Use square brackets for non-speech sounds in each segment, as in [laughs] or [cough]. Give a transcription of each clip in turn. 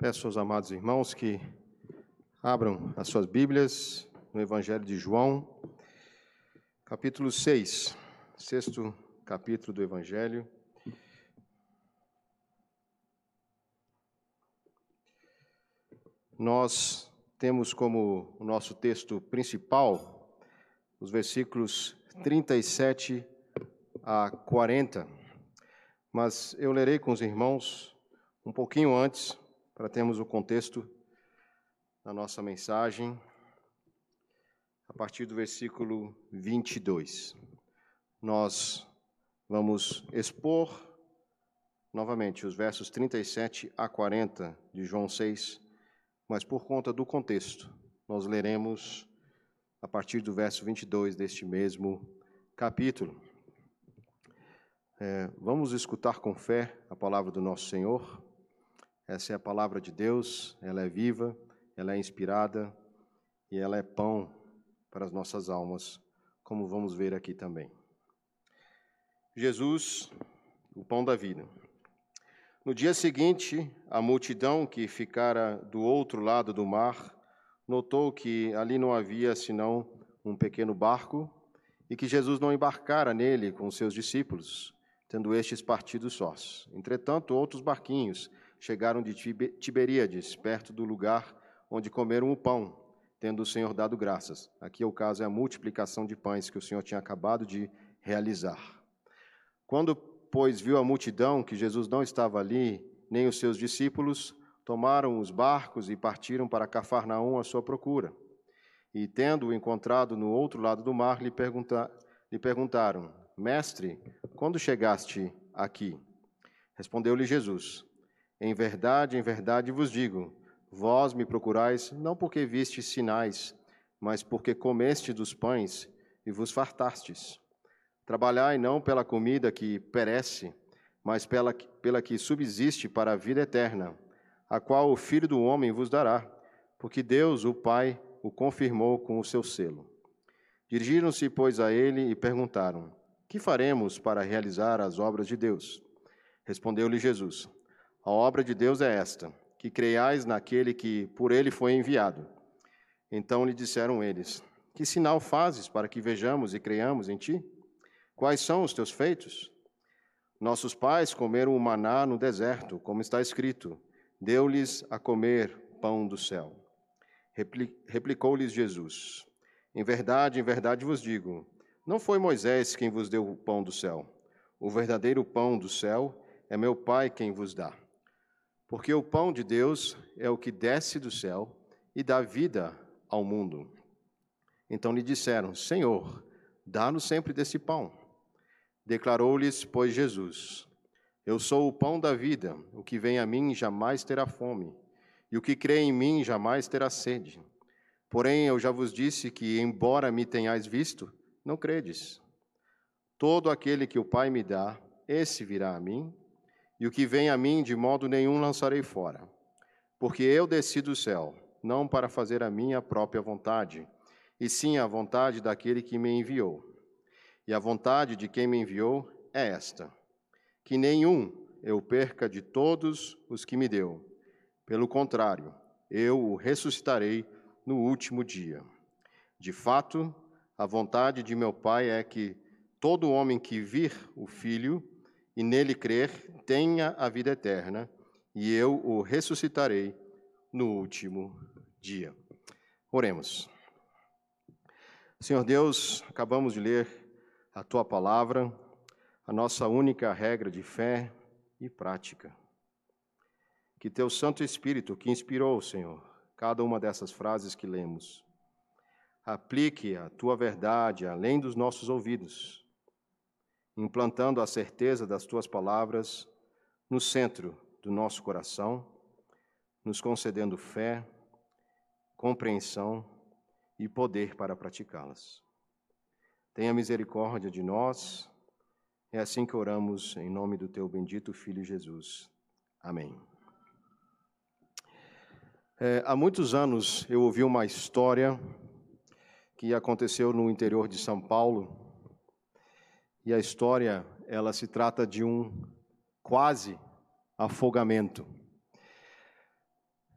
Peço aos amados irmãos que abram as suas Bíblias no Evangelho de João, capítulo 6, sexto capítulo do Evangelho. Nós temos como o nosso texto principal os versículos 37 a 40, mas eu lerei com os irmãos um pouquinho antes, para termos o contexto da nossa mensagem, a partir do versículo 22. Nós vamos expor novamente os versos 37 a 40 de João 6, mas por conta do contexto, nós leremos a partir do verso 22 deste mesmo capítulo. É, vamos escutar com fé a palavra do nosso Senhor. Essa é a palavra de Deus, ela é viva, ela é inspirada e ela é pão para as nossas almas, como vamos ver aqui também. Jesus, o pão da vida. No dia seguinte, a multidão que ficara do outro lado do mar notou que ali não havia senão um pequeno barco e que Jesus não embarcara nele com seus discípulos, tendo estes partido sós. Entretanto, outros barquinhos chegaram de Tiberíades, perto do lugar onde comeram o pão, tendo o Senhor dado graças. Aqui o caso é a multiplicação de pães que o Senhor tinha acabado de realizar. Quando, pois, viu a multidão que Jesus não estava ali, nem os seus discípulos, tomaram os barcos e partiram para Cafarnaum à sua procura. E, tendo-o encontrado no outro lado do mar, lhe, pergunta, lhe perguntaram: Mestre, quando chegaste aqui? Respondeu-lhe Jesus: Em verdade, em verdade vos digo: vós me procurais não porque vistes sinais, mas porque comeste dos pães e vos fartastes. Trabalhai não pela comida que perece, mas pela, pela que subsiste para a vida eterna a qual o Filho do Homem vos dará, porque Deus, o Pai, o confirmou com o seu selo. Dirigiram-se, pois, a ele e perguntaram: Que faremos para realizar as obras de Deus? Respondeu-lhe Jesus: A obra de Deus é esta, que creiais naquele que por ele foi enviado. Então lhe disseram eles: Que sinal fazes para que vejamos e creiamos em ti? Quais são os teus feitos? Nossos pais comeram o maná no deserto, como está escrito: deu-lhes a comer pão do céu. Replicou-lhes Jesus: Em verdade, em verdade vos digo, não foi Moisés quem vos deu o pão do céu. O verdadeiro pão do céu é meu Pai quem vos dá. Porque o pão de Deus é o que desce do céu e dá vida ao mundo. Então lhe disseram: Senhor, dá-nos sempre desse pão. Declarou-lhes, pois, Jesus: eu sou o pão da vida, o que vem a mim jamais terá fome, e o que crê em mim jamais terá sede. Porém, eu já vos disse que, embora me tenhais visto, não credes. Todo aquele que o Pai me dá, esse virá a mim, e o que vem a mim, de modo nenhum lançarei fora. Porque eu desci do céu, não para fazer a minha própria vontade, e sim a vontade daquele que me enviou. E a vontade de quem me enviou é esta que nenhum eu perca de todos os que me deu. Pelo contrário, eu o ressuscitarei no último dia. De fato, a vontade de meu Pai é que todo homem que vir o Filho e nele crer tenha a vida eterna, e eu o ressuscitarei no último dia. Oremos. Senhor Deus, acabamos de ler a tua palavra a nossa única regra de fé e prática. Que teu Santo Espírito, que inspirou, Senhor, cada uma dessas frases que lemos, aplique a tua verdade além dos nossos ouvidos, implantando a certeza das tuas palavras no centro do nosso coração, nos concedendo fé, compreensão e poder para praticá-las. Tenha misericórdia de nós é assim que oramos em nome do teu bendito Filho Jesus. Amém. É, há muitos anos eu ouvi uma história que aconteceu no interior de São Paulo. E a história, ela se trata de um quase afogamento.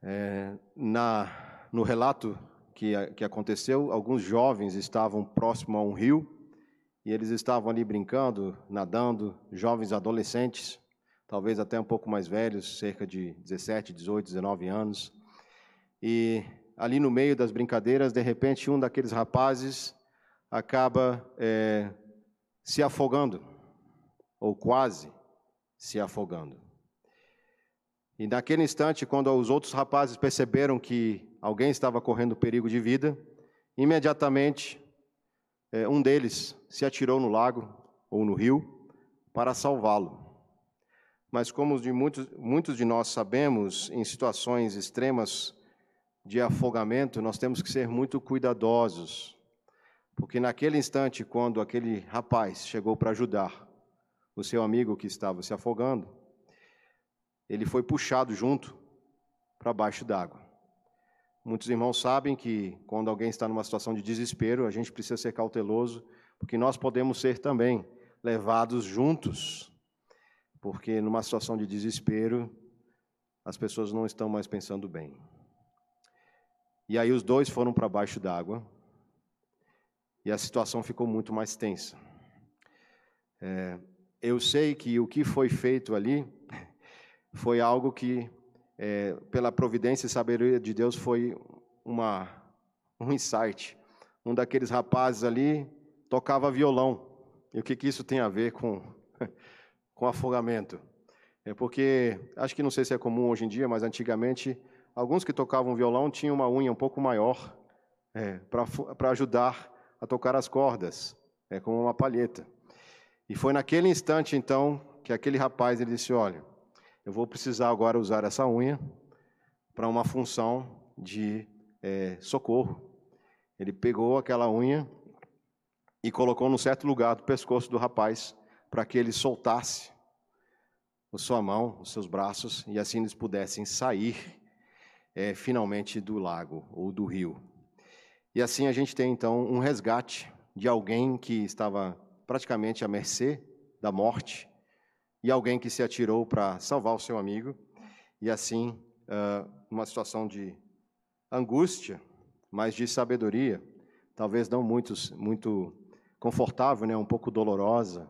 É, na, no relato que, que aconteceu, alguns jovens estavam próximo a um rio e eles estavam ali brincando, nadando, jovens adolescentes, talvez até um pouco mais velhos, cerca de 17, 18, 19 anos. E ali no meio das brincadeiras, de repente, um daqueles rapazes acaba é, se afogando, ou quase se afogando. E naquele instante, quando os outros rapazes perceberam que alguém estava correndo perigo de vida, imediatamente é, um deles se atirou no lago ou no rio para salvá-lo. Mas, como de muitos, muitos de nós sabemos, em situações extremas de afogamento, nós temos que ser muito cuidadosos, porque naquele instante, quando aquele rapaz chegou para ajudar o seu amigo que estava se afogando, ele foi puxado junto para baixo d'água. Muitos irmãos sabem que quando alguém está numa situação de desespero, a gente precisa ser cauteloso, porque nós podemos ser também levados juntos, porque numa situação de desespero, as pessoas não estão mais pensando bem. E aí os dois foram para baixo d'água, e a situação ficou muito mais tensa. É, eu sei que o que foi feito ali [laughs] foi algo que é, pela providência e sabedoria de Deus, foi uma, um insight. Um daqueles rapazes ali tocava violão. E o que, que isso tem a ver com, [laughs] com afogamento? É porque, acho que não sei se é comum hoje em dia, mas antigamente, alguns que tocavam violão tinham uma unha um pouco maior é, para ajudar a tocar as cordas, é, como uma palheta. E foi naquele instante, então, que aquele rapaz ele disse: Olha, eu vou precisar agora usar essa unha para uma função de é, socorro. Ele pegou aquela unha e colocou num certo lugar do pescoço do rapaz para que ele soltasse a sua mão, os seus braços, e assim eles pudessem sair é, finalmente do lago ou do rio. E assim a gente tem então um resgate de alguém que estava praticamente à mercê da morte e alguém que se atirou para salvar o seu amigo, e assim, uma situação de angústia, mas de sabedoria, talvez não muito, muito confortável, né, um pouco dolorosa,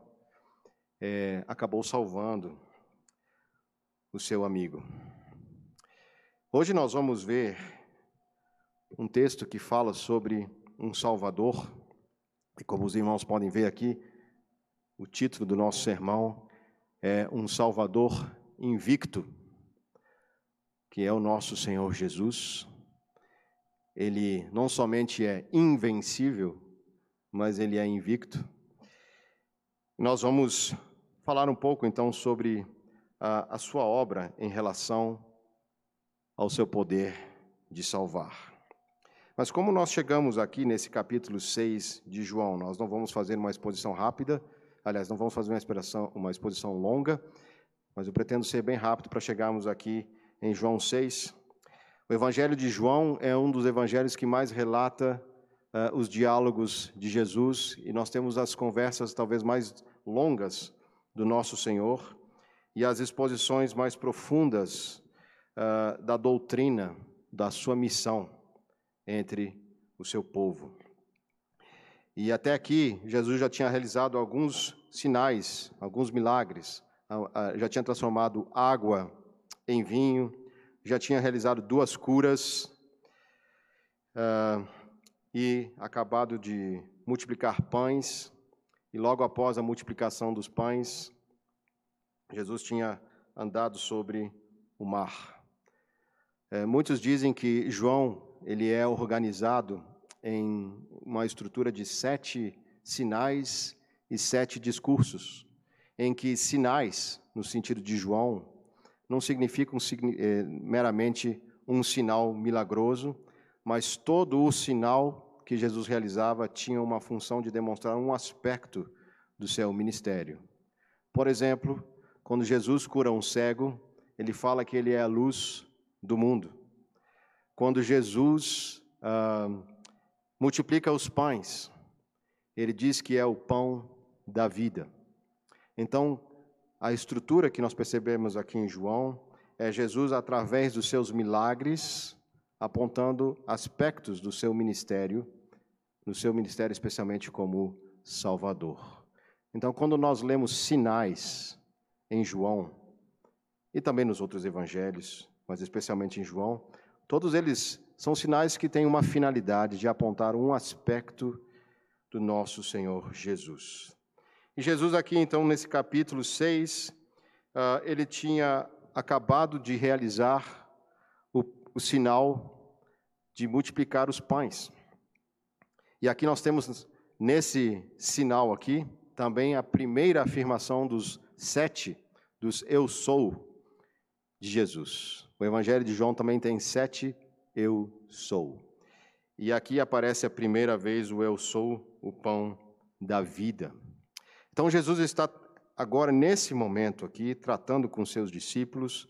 é, acabou salvando o seu amigo. Hoje nós vamos ver um texto que fala sobre um Salvador, e como os irmãos podem ver aqui, o título do nosso sermão é um Salvador invicto, que é o nosso Senhor Jesus. Ele não somente é invencível, mas ele é invicto. Nós vamos falar um pouco então sobre a, a sua obra em relação ao seu poder de salvar. Mas como nós chegamos aqui nesse capítulo 6 de João, nós não vamos fazer uma exposição rápida, Aliás, não vamos fazer uma exposição, uma exposição longa, mas eu pretendo ser bem rápido para chegarmos aqui em João 6. O Evangelho de João é um dos evangelhos que mais relata uh, os diálogos de Jesus, e nós temos as conversas talvez mais longas do nosso Senhor e as exposições mais profundas uh, da doutrina, da sua missão entre o seu povo. E até aqui, Jesus já tinha realizado alguns sinais, alguns milagres. Já tinha transformado água em vinho, já tinha realizado duas curas uh, e acabado de multiplicar pães. E logo após a multiplicação dos pães, Jesus tinha andado sobre o mar. É, muitos dizem que João ele é organizado em uma estrutura de sete sinais e sete discursos, em que sinais, no sentido de João, não significam é, meramente um sinal milagroso, mas todo o sinal que Jesus realizava tinha uma função de demonstrar um aspecto do seu ministério. Por exemplo, quando Jesus cura um cego, ele fala que ele é a luz do mundo. Quando Jesus ah, multiplica os pães. Ele diz que é o pão da vida. Então, a estrutura que nós percebemos aqui em João é Jesus, através dos seus milagres, apontando aspectos do seu ministério, no seu ministério especialmente como Salvador. Então, quando nós lemos sinais em João, e também nos outros evangelhos, mas especialmente em João, todos eles são sinais que têm uma finalidade de apontar um aspecto do nosso Senhor Jesus. E Jesus, aqui então, nesse capítulo 6, uh, ah, ele tinha acabado de realizar o, o sinal de multiplicar os pães. E aqui nós temos, nesse sinal aqui, também a primeira afirmação dos sete, dos eu sou de Jesus. O Evangelho de João também tem sete eu sou. E aqui aparece a primeira vez o eu sou, o pão da vida. Então Jesus está agora, nesse momento aqui, tratando com seus discípulos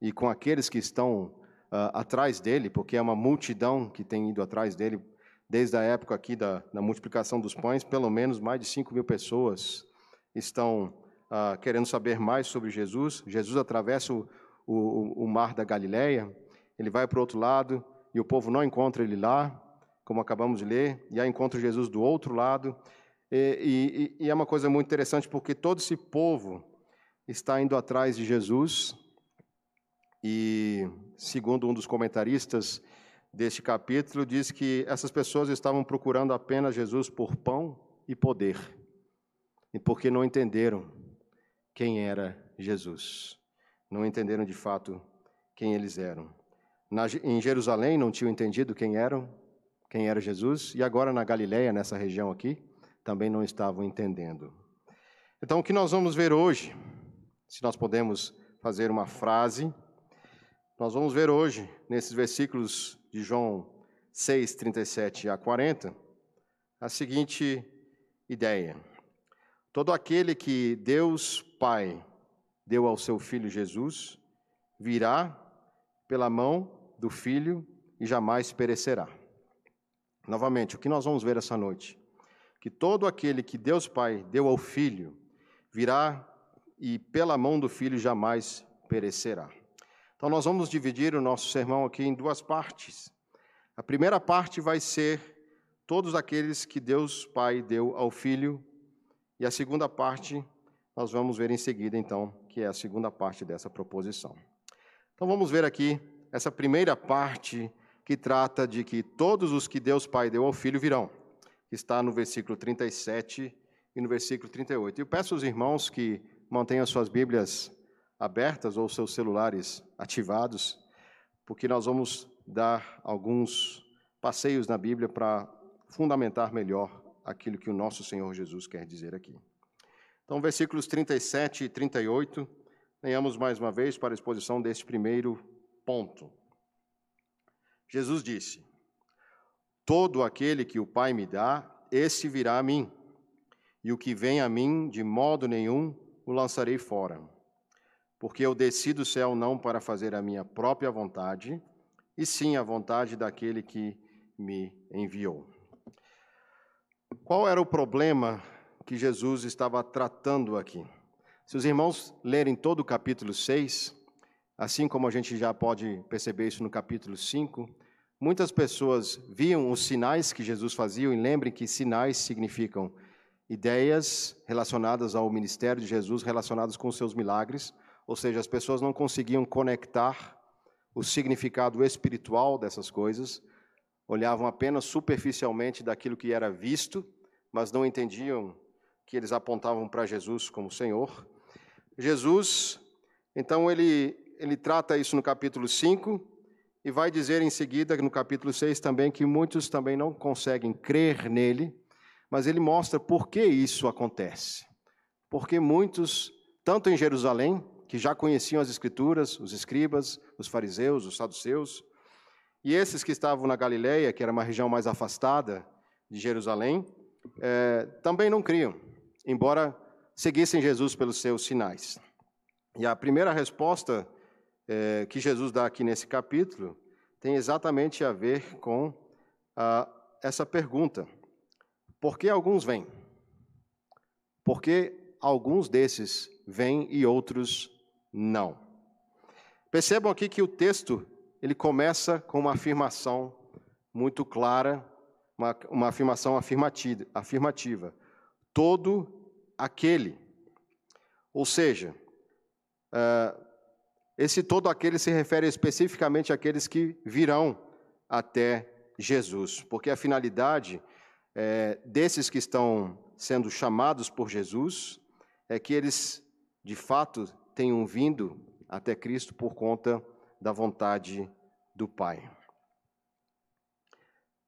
e com aqueles que estão uh, atrás dele, porque é uma multidão que tem ido atrás dele desde a época aqui da, da multiplicação dos pães, pelo menos mais de 5 mil pessoas estão uh, querendo saber mais sobre Jesus. Jesus atravessa o, o, o mar da Galileia, ele vai para o outro lado e o povo não encontra ele lá, como acabamos de ler, e aí encontra Jesus do outro lado. E, e, e, é uma coisa muito interessante porque todo esse povo está indo atrás de Jesus. E, segundo um dos comentaristas deste capítulo, diz que essas pessoas estavam procurando apenas Jesus por pão e poder, e porque não entenderam quem era Jesus. Não entenderam de fato quem eles eram. Na, em Jerusalém não tinham entendido quem eram, quem era Jesus, e agora na Galiléia, nessa região aqui, também não estavam entendendo. Então, o que nós vamos ver hoje, se nós podemos fazer uma frase, nós vamos ver hoje, nesses versículos de João 6, 37 a 40, a seguinte ideia: Todo aquele que Deus Pai deu ao seu filho Jesus virá pela mão do filho e jamais perecerá. Novamente, o que nós vamos ver essa noite? que todo aquele que Deus Pai deu ao Filho virá e pela mão do Filho jamais perecerá. Então, nós vamos dividir o nosso sermão aqui em duas partes. A primeira parte vai ser todos aqueles que Deus Pai deu ao Filho, e a segunda parte nós vamos ver em seguida, então, que é a segunda parte dessa proposição. Então, vamos ver aqui essa primeira parte que trata de que todos os que Deus Pai deu ao Filho virão está no versículo 37 e no versículo 38. Eu peço aos irmãos que mantenham suas Bíblias abertas ou seus celulares ativados, porque nós vamos dar alguns passeios na Bíblia para fundamentar melhor aquilo que o nosso Senhor Jesus quer dizer aqui. Então, versículos 37 e 38, venhamos mais uma vez para a exposição deste primeiro ponto. Jesus disse: Todo aquele que o Pai me dá, esse virá a mim, e o que vem a mim, de modo nenhum o lançarei fora. Porque eu desci do céu não para fazer a minha própria vontade, e sim a vontade daquele que me enviou. Qual era o problema que Jesus estava tratando aqui? Se os irmãos lerem todo o capítulo 6, assim como a gente já pode perceber isso no capítulo 5, Muitas pessoas viam os sinais que Jesus fazia, e lembrem que sinais significam ideias relacionadas ao ministério de Jesus, relacionadas com os seus milagres, ou seja, as pessoas não conseguiam conectar o significado espiritual dessas coisas, olhavam apenas superficialmente daquilo que era visto, mas não entendiam que eles apontavam para Jesus como Senhor. Jesus, então, ele, ele trata isso no capítulo 5, e vai dizer em seguida, no capítulo 6 também, que muitos também não conseguem crer nele, mas ele mostra por que isso acontece. Porque muitos, tanto em Jerusalém, que já conheciam as Escrituras, os escribas, os fariseus, os saduceus, e esses que estavam na Galileia, que era uma região mais afastada de Jerusalém, é, também não criam, embora seguissem Jesus pelos seus sinais. E a primeira resposta é, que Jesus dá aqui nesse capítulo tem exatamente a ver com essa pergunta: por que alguns vêm? Por que alguns desses vêm e outros não? Percebam aqui que o texto ele começa com uma afirmação muito clara, uma, uma afirmação afirmativa, afirmativa. Todo aquele. Ou seja, uh, esse todo aquele se refere especificamente àqueles que virão até Jesus, porque a finalidade é, desses que estão sendo chamados por Jesus é que eles, de fato, tenham vindo até Cristo por conta da vontade do Pai.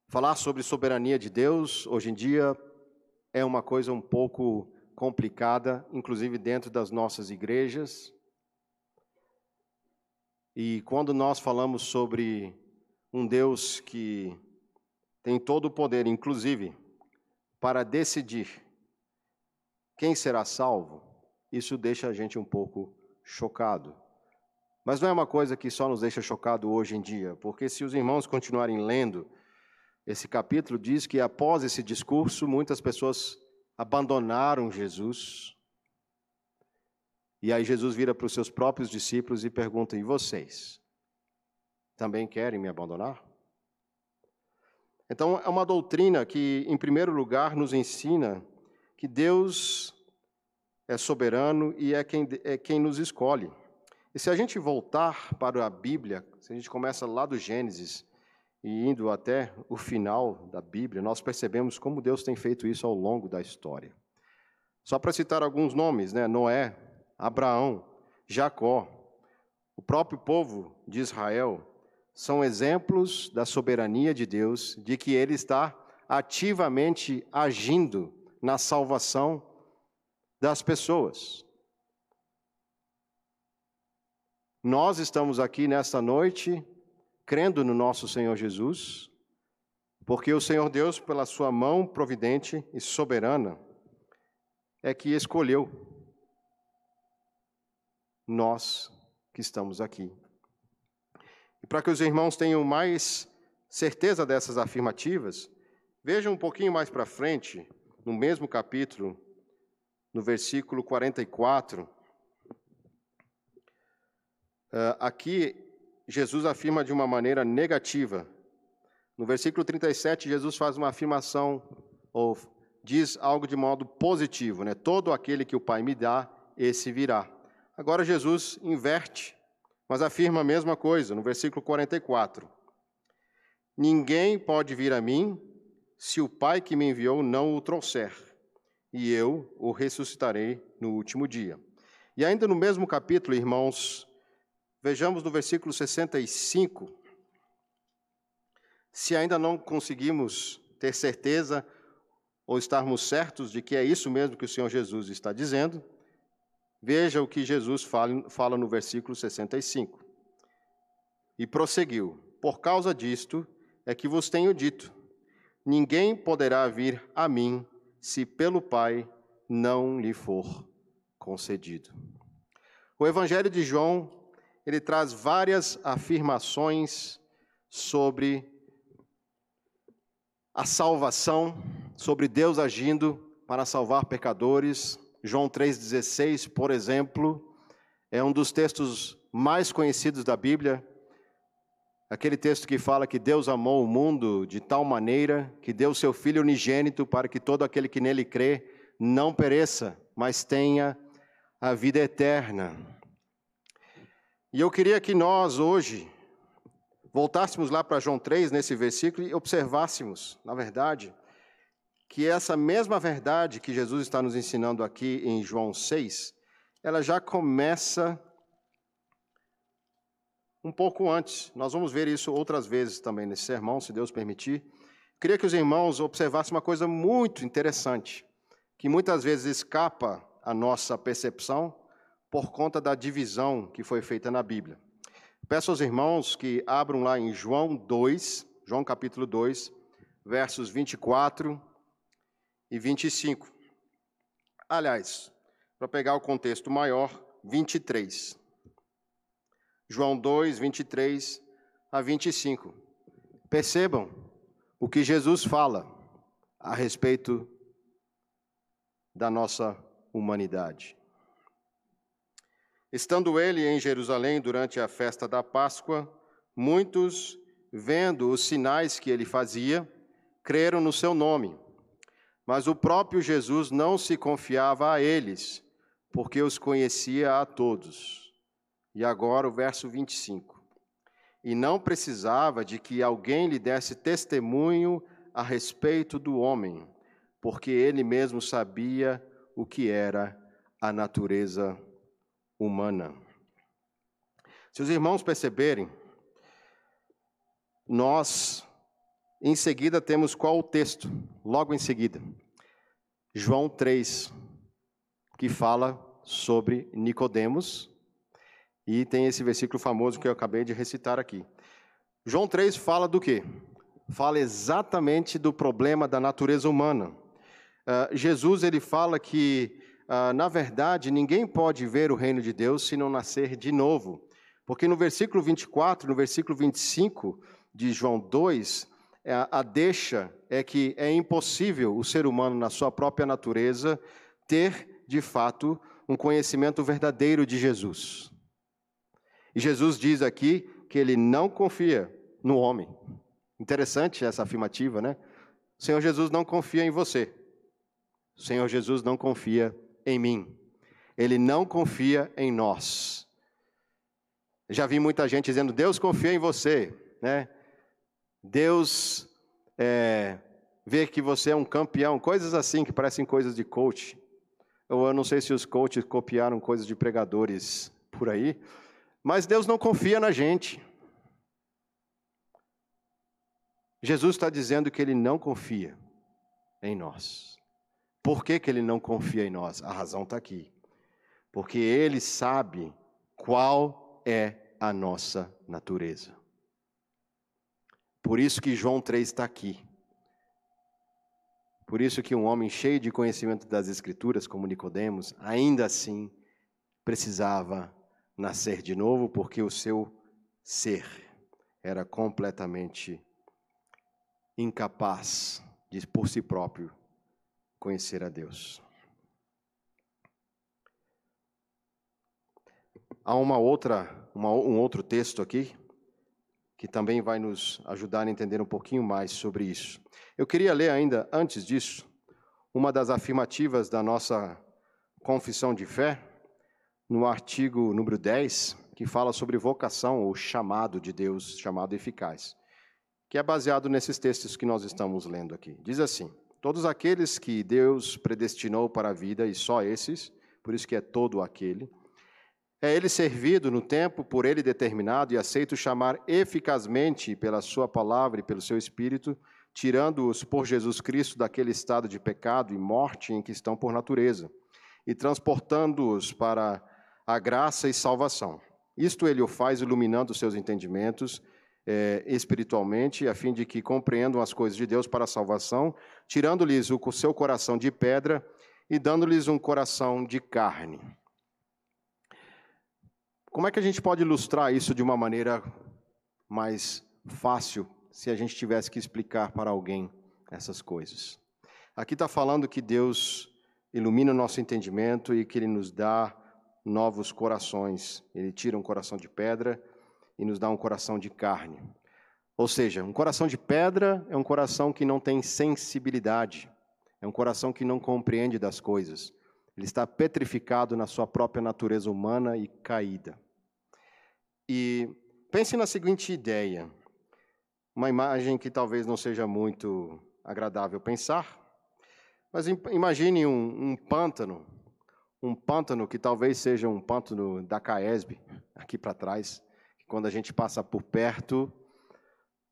Falar sobre soberania de Deus, hoje em dia, é uma coisa um pouco complicada, inclusive dentro das nossas igrejas. E quando nós falamos sobre um Deus que tem todo o poder, inclusive, para decidir quem será salvo, isso deixa a gente um pouco chocado. Mas não é uma coisa que só nos deixa chocado hoje em dia, porque se os irmãos continuarem lendo, esse capítulo diz que após esse discurso, muitas pessoas abandonaram Jesus. E aí Jesus vira para os seus próprios discípulos e pergunta: E vocês? Também querem me abandonar? Então, é uma doutrina que, em primeiro lugar, nos ensina que Deus é soberano e é quem, é quem nos escolhe. E se a gente voltar para a Bíblia, se a gente começa lá do Gênesis e indo até o final da Bíblia, nós percebemos como Deus tem feito isso ao longo da história. Só para citar alguns nomes, né? Noé, Abraão, Jacó, o próprio povo de Israel, são exemplos da soberania de Deus, de que Ele está ativamente agindo na salvação das pessoas. Nós estamos aqui nesta noite crendo no nosso Senhor Jesus, porque o Senhor Deus, pela sua mão providente e soberana, é que escolheu nós que estamos aqui. E para que os irmãos tenham mais certeza dessas afirmativas, vejam um pouquinho mais para frente, no mesmo capítulo, no versículo 44. Uh, aqui, Jesus afirma de uma maneira negativa. No versículo 37, Jesus faz uma afirmação, ou diz algo de modo positivo, né? Todo aquele que o Pai me dá, esse virá. Agora Jesus inverte mas afirma a mesma coisa no versículo 44. Ninguém pode vir a mim se o Pai que me enviou não o trouxer, e eu o ressuscitarei no último dia. E ainda no mesmo capítulo, irmãos, vejamos no versículo 65. Se ainda não conseguimos ter certeza ou estarmos certos de que é isso mesmo que o Senhor Jesus está dizendo, Veja o que Jesus fala, fala no versículo 65. E prosseguiu: Por causa disto é que vos tenho dito: ninguém poderá vir a mim se pelo Pai não lhe for concedido. O Evangelho de João, ele traz várias afirmações sobre a salvação, sobre Deus agindo para salvar pecadores, João 3,16, por exemplo, é um dos textos mais conhecidos da Bíblia. Aquele texto que fala que Deus amou o mundo de tal maneira que deu seu Filho unigênito para que todo aquele que nele crê não pereça, mas tenha a vida eterna. E eu queria que nós hoje voltássemos lá para João 3, nesse versículo, e observássemos, na verdade, que essa mesma verdade que Jesus está nos ensinando aqui em João 6, ela já começa um pouco antes. Nós vamos ver isso outras vezes também nesse sermão, se Deus permitir. Queria que os irmãos observassem uma coisa muito interessante, que muitas vezes escapa à nossa percepção por conta da divisão que foi feita na Bíblia. Peço aos irmãos que abram lá em João 2, João capítulo 2, versos 24 e 25. Aliás, para pegar o contexto maior, 23. João 2, 23 a 25. Percebam o que Jesus fala a respeito da nossa humanidade. Estando ele em Jerusalém durante a festa da Páscoa, muitos, vendo os sinais que ele fazia, creram no seu nome. Mas o próprio Jesus não se confiava a eles, porque os conhecia a todos. E agora o verso 25. E não precisava de que alguém lhe desse testemunho a respeito do homem, porque ele mesmo sabia o que era a natureza humana. Se os irmãos perceberem, nós em seguida temos qual o texto? Logo em seguida, João 3, que fala sobre Nicodemos, e tem esse versículo famoso que eu acabei de recitar aqui. João 3 fala do quê? Fala exatamente do problema da natureza humana. Uh, Jesus ele fala que, uh, na verdade, ninguém pode ver o reino de Deus se não nascer de novo. Porque no versículo 24, no versículo 25 de João 2, é, a deixa é que é impossível o ser humano, na sua própria natureza, ter, de fato, um conhecimento verdadeiro de Jesus. E Jesus diz aqui que ele não confia no homem. Interessante essa afirmativa, né? O Senhor Jesus não confia em você. O Senhor Jesus não confia em mim. Ele não confia em nós. Já vi muita gente dizendo: Deus confia em você, né? Deus é, vê que você é um campeão, coisas assim que parecem coisas de coach. Ou eu não sei se os coaches copiaram coisas de pregadores por aí, mas Deus não confia na gente. Jesus está dizendo que ele não confia em nós. Por que, que ele não confia em nós? A razão está aqui. Porque ele sabe qual é a nossa natureza. Por isso que João 3 está aqui. Por isso que um homem cheio de conhecimento das Escrituras, como Nicodemos, ainda assim precisava nascer de novo, porque o seu ser era completamente incapaz de, por si próprio, conhecer a Deus. Há uma outra, uma, um outro texto aqui que também vai nos ajudar a entender um pouquinho mais sobre isso. Eu queria ler ainda, antes disso, uma das afirmativas da nossa confissão de fé, no artigo número 10, que fala sobre vocação ou chamado de Deus, chamado eficaz, que é baseado nesses textos que nós estamos lendo aqui. Diz assim: Todos aqueles que Deus predestinou para a vida, e só esses, por isso que é todo aquele, é ele servido no tempo por ele determinado e aceito chamar eficazmente pela sua palavra e pelo seu espírito, tirando-os por Jesus Cristo daquele estado de pecado e morte em que estão por natureza, e transportando-os para a graça e salvação. Isto ele o faz iluminando seus entendimentos é, espiritualmente, a fim de que compreendam as coisas de Deus para a salvação, tirando-lhes o seu coração de pedra e dando-lhes um coração de carne como é que a gente pode ilustrar isso de uma maneira mais fácil, se a gente tivesse que explicar para alguém essas coisas? Aqui está falando que Deus ilumina o nosso entendimento e que Ele nos dá novos corações. Ele tira um coração de pedra e nos dá um coração de carne. Ou seja, um coração de pedra é um coração que não tem sensibilidade, é um coração que não compreende das coisas. Ele está petrificado na sua própria natureza humana e caída. E pense na seguinte ideia, uma imagem que talvez não seja muito agradável pensar, mas imagine um, um pântano, um pântano que talvez seja um pântano da Caesb, aqui para trás, quando a gente passa por perto,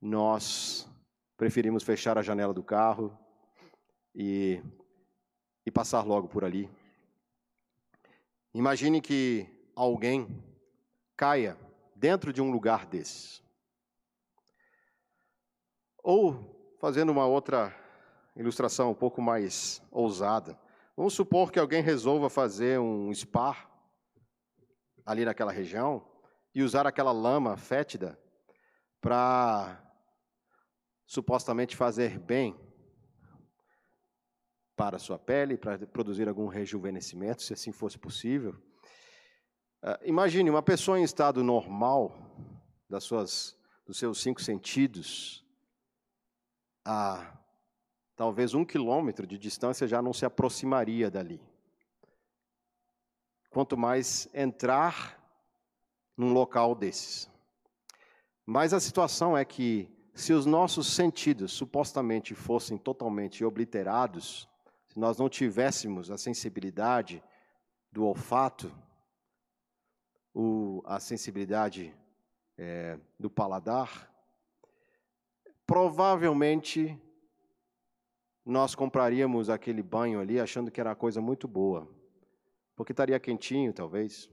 nós preferimos fechar a janela do carro e, e passar logo por ali. Imagine que alguém caia dentro de um lugar desses. Ou, fazendo uma outra ilustração um pouco mais ousada, vamos supor que alguém resolva fazer um spa ali naquela região e usar aquela lama fétida para supostamente fazer bem para a sua pele, para produzir algum rejuvenescimento, se assim fosse possível. Uh, imagine uma pessoa em estado normal, das suas, dos seus cinco sentidos, a talvez um quilômetro de distância já não se aproximaria dali. Quanto mais entrar num local desses. Mas a situação é que, se os nossos sentidos supostamente fossem totalmente obliterados, se nós não tivéssemos a sensibilidade do olfato, o, a sensibilidade é, do paladar, provavelmente nós compraríamos aquele banho ali achando que era uma coisa muito boa, porque estaria quentinho, talvez,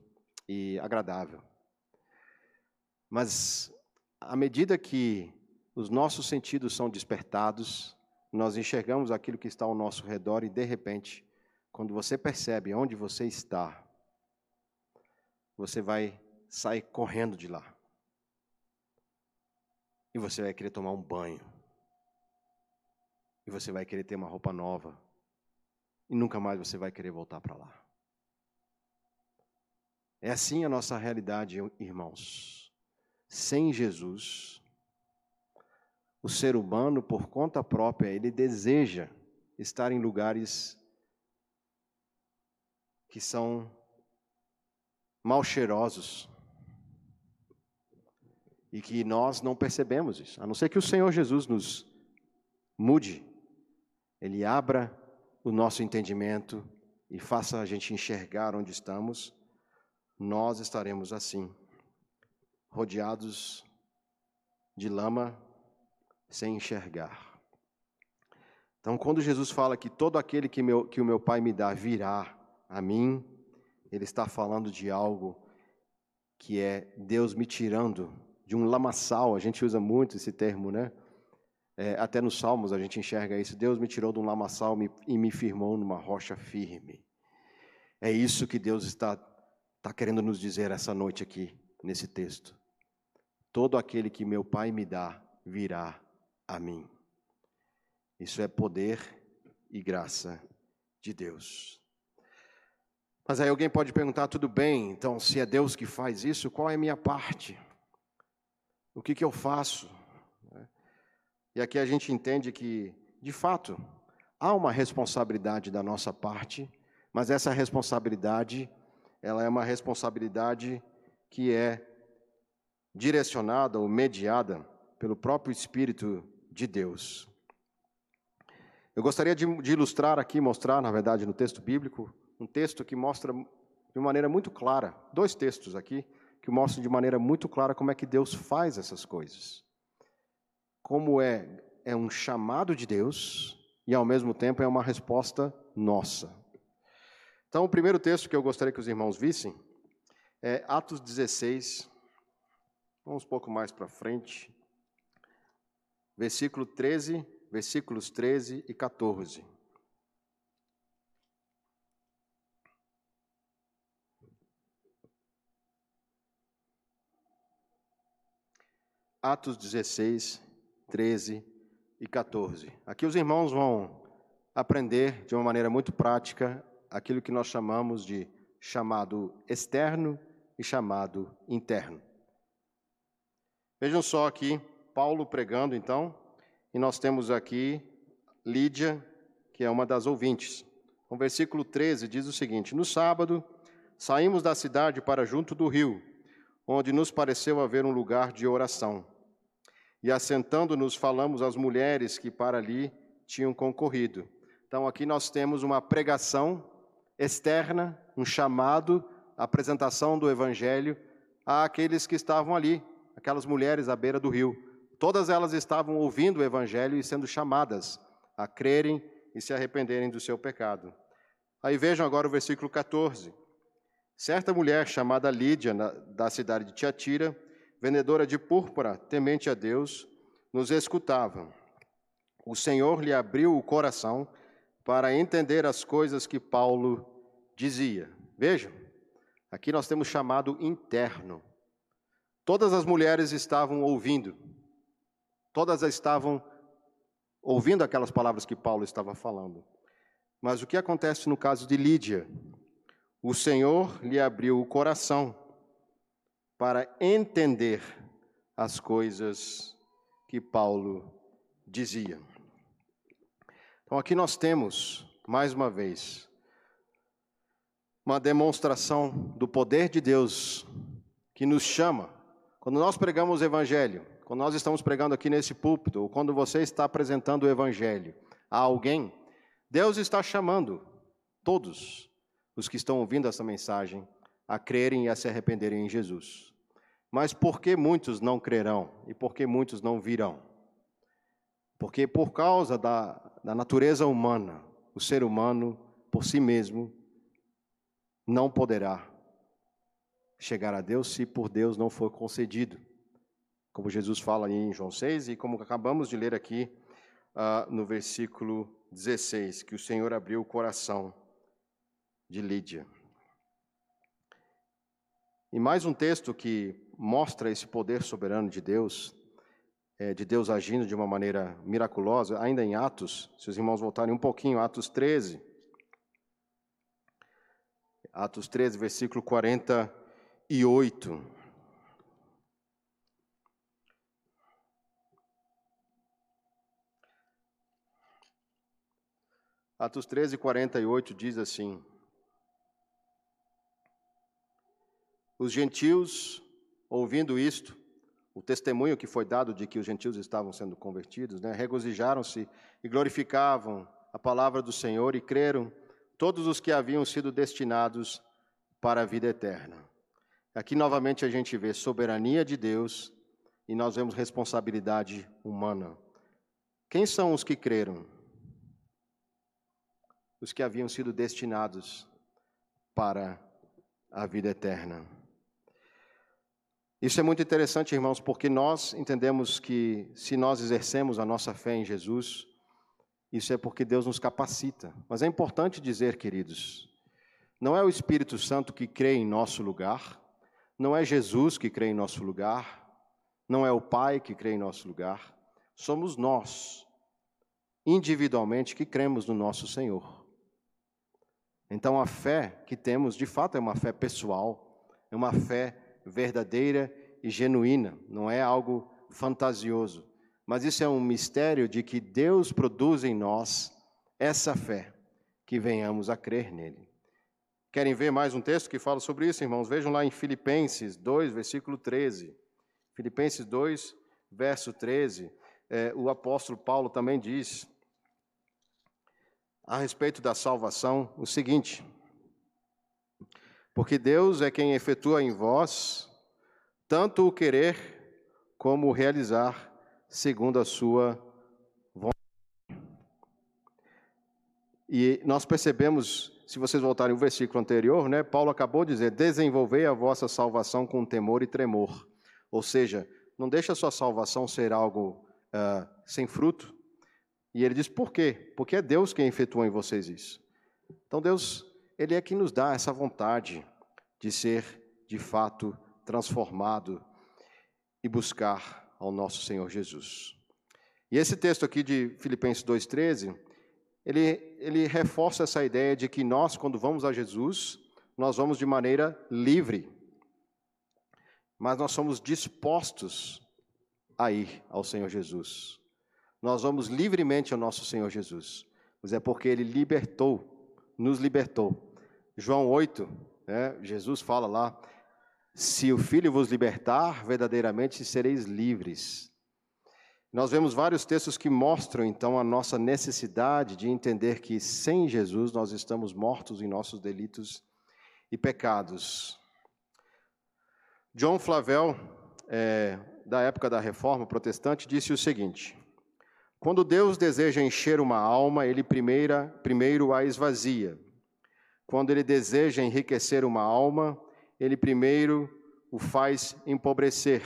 e agradável. Mas à medida que os nossos sentidos são despertados, nós enxergamos aquilo que está ao nosso redor e, de repente, quando você percebe onde você está, você vai sair correndo de lá. E você vai querer tomar um banho. E você vai querer ter uma roupa nova. E nunca mais você vai querer voltar para lá. É assim a nossa realidade, irmãos. Sem Jesus, o ser humano, por conta própria, ele deseja estar em lugares que são mal cheirosos e que nós não percebemos isso, a não ser que o Senhor Jesus nos mude, Ele abra o nosso entendimento e faça a gente enxergar onde estamos, nós estaremos assim, rodeados de lama, sem enxergar. Então, quando Jesus fala que todo aquele que, meu, que o meu Pai me dá virá a mim, Ele está falando de algo que é Deus me tirando de um lamaçal, a gente usa muito esse termo, né? É, até nos Salmos a gente enxerga isso. Deus me tirou de um lamaçal e me firmou numa rocha firme. É isso que Deus está, está querendo nos dizer essa noite aqui, nesse texto. Todo aquele que meu Pai me dá virá a mim. Isso é poder e graça de Deus. Mas aí alguém pode perguntar: tudo bem, então, se é Deus que faz isso, qual é a minha parte? O que, que eu faço? E aqui a gente entende que, de fato, há uma responsabilidade da nossa parte, mas essa responsabilidade, ela é uma responsabilidade que é direcionada ou mediada pelo próprio Espírito de Deus. Eu gostaria de, de ilustrar aqui, mostrar, na verdade, no texto bíblico, um texto que mostra de maneira muito clara, dois textos aqui, que mostram de maneira muito clara como é que Deus faz essas coisas. Como é, é um chamado de Deus e, ao mesmo tempo, é uma resposta nossa. Então, o primeiro texto que eu gostaria que os irmãos vissem é Atos 16, vamos um pouco mais para frente, versículo 13, versículos 13 e 14. Atos 16, 13 e 14. Aqui os irmãos vão aprender de uma maneira muito prática aquilo que nós chamamos de chamado externo e chamado interno. Vejam só aqui, Paulo pregando então, e nós temos aqui Lídia, que é uma das ouvintes. O versículo 13 diz o seguinte: No sábado, saímos da cidade para junto do rio, onde nos pareceu haver um lugar de oração. E assentando-nos, falamos às mulheres que para ali tinham concorrido. Então, aqui nós temos uma pregação externa, um chamado, apresentação do Evangelho àqueles que estavam ali, aquelas mulheres à beira do rio. Todas elas estavam ouvindo o Evangelho e sendo chamadas a crerem e se arrependerem do seu pecado. Aí vejam agora o versículo 14. Certa mulher chamada Lídia, da cidade de Tiatira, vendedora de púrpura, temente a Deus, nos escutava. O Senhor lhe abriu o coração para entender as coisas que Paulo dizia. Vejam, aqui nós temos chamado interno. Todas as mulheres estavam ouvindo, todas estavam ouvindo aquelas palavras que Paulo estava falando. Mas o que acontece no caso de Lídia? O Senhor lhe abriu o coração para entender as coisas que Paulo dizia. Então, aqui nós temos, mais uma vez, uma demonstração do poder de Deus que nos chama. Quando nós pregamos o Evangelho, quando nós estamos pregando aqui nesse púlpito, ou quando você está apresentando o Evangelho a alguém, Deus está chamando todos os que estão ouvindo essa mensagem a crerem e a se arrependerem em Jesus. Mas por que muitos não crerão e por que muitos não virão? Porque por causa da, da natureza humana, o ser humano, por si mesmo, não poderá chegar a Deus se por Deus não for concedido. Como Jesus fala em João 6 e como acabamos de ler aqui uh, no versículo 16, que o Senhor abriu o coração de Lídia. E mais um texto que mostra esse poder soberano de Deus, é, de Deus agindo de uma maneira miraculosa, ainda em Atos, se os irmãos voltarem um pouquinho, Atos 13. Atos 13, versículo 48. Atos 13, 48 diz assim: Os gentios, ouvindo isto, o testemunho que foi dado de que os gentios estavam sendo convertidos, né, regozijaram-se e glorificavam a palavra do Senhor e creram todos os que haviam sido destinados para a vida eterna. Aqui novamente a gente vê soberania de Deus e nós vemos responsabilidade humana. Quem são os que creram? Os que haviam sido destinados para a vida eterna. Isso é muito interessante, irmãos, porque nós entendemos que se nós exercemos a nossa fé em Jesus, isso é porque Deus nos capacita. Mas é importante dizer, queridos, não é o Espírito Santo que crê em nosso lugar, não é Jesus que crê em nosso lugar, não é o Pai que crê em nosso lugar, somos nós, individualmente, que cremos no nosso Senhor. Então a fé que temos, de fato, é uma fé pessoal, é uma fé verdadeira e genuína, não é algo fantasioso. Mas isso é um mistério de que Deus produz em nós essa fé, que venhamos a crer nele. Querem ver mais um texto que fala sobre isso, irmãos? Vejam lá em Filipenses 2, versículo 13. Filipenses 2, verso 13. É, o apóstolo Paulo também diz a respeito da salvação o seguinte: porque Deus é quem efetua em vós tanto o querer como o realizar segundo a sua vontade. E nós percebemos, se vocês voltarem ao versículo anterior, né, Paulo acabou de dizer: desenvolvei a vossa salvação com temor e tremor. Ou seja, não deixa a sua salvação ser algo uh, sem fruto. E ele diz: por quê? Porque é Deus quem efetua em vocês isso. Então, Deus ele é que nos dá essa vontade de ser, de fato, transformado e buscar ao nosso Senhor Jesus. E esse texto aqui de Filipenses 2,13, ele, ele reforça essa ideia de que nós, quando vamos a Jesus, nós vamos de maneira livre, mas nós somos dispostos a ir ao Senhor Jesus. Nós vamos livremente ao nosso Senhor Jesus, mas é porque Ele libertou, nos libertou João 8, né, Jesus fala lá: se o Filho vos libertar, verdadeiramente sereis livres. Nós vemos vários textos que mostram então a nossa necessidade de entender que sem Jesus nós estamos mortos em nossos delitos e pecados. John Flavel, é, da época da Reforma Protestante, disse o seguinte: Quando Deus deseja encher uma alma, ele primeira, primeiro a esvazia quando ele deseja enriquecer uma alma, ele primeiro o faz empobrecer.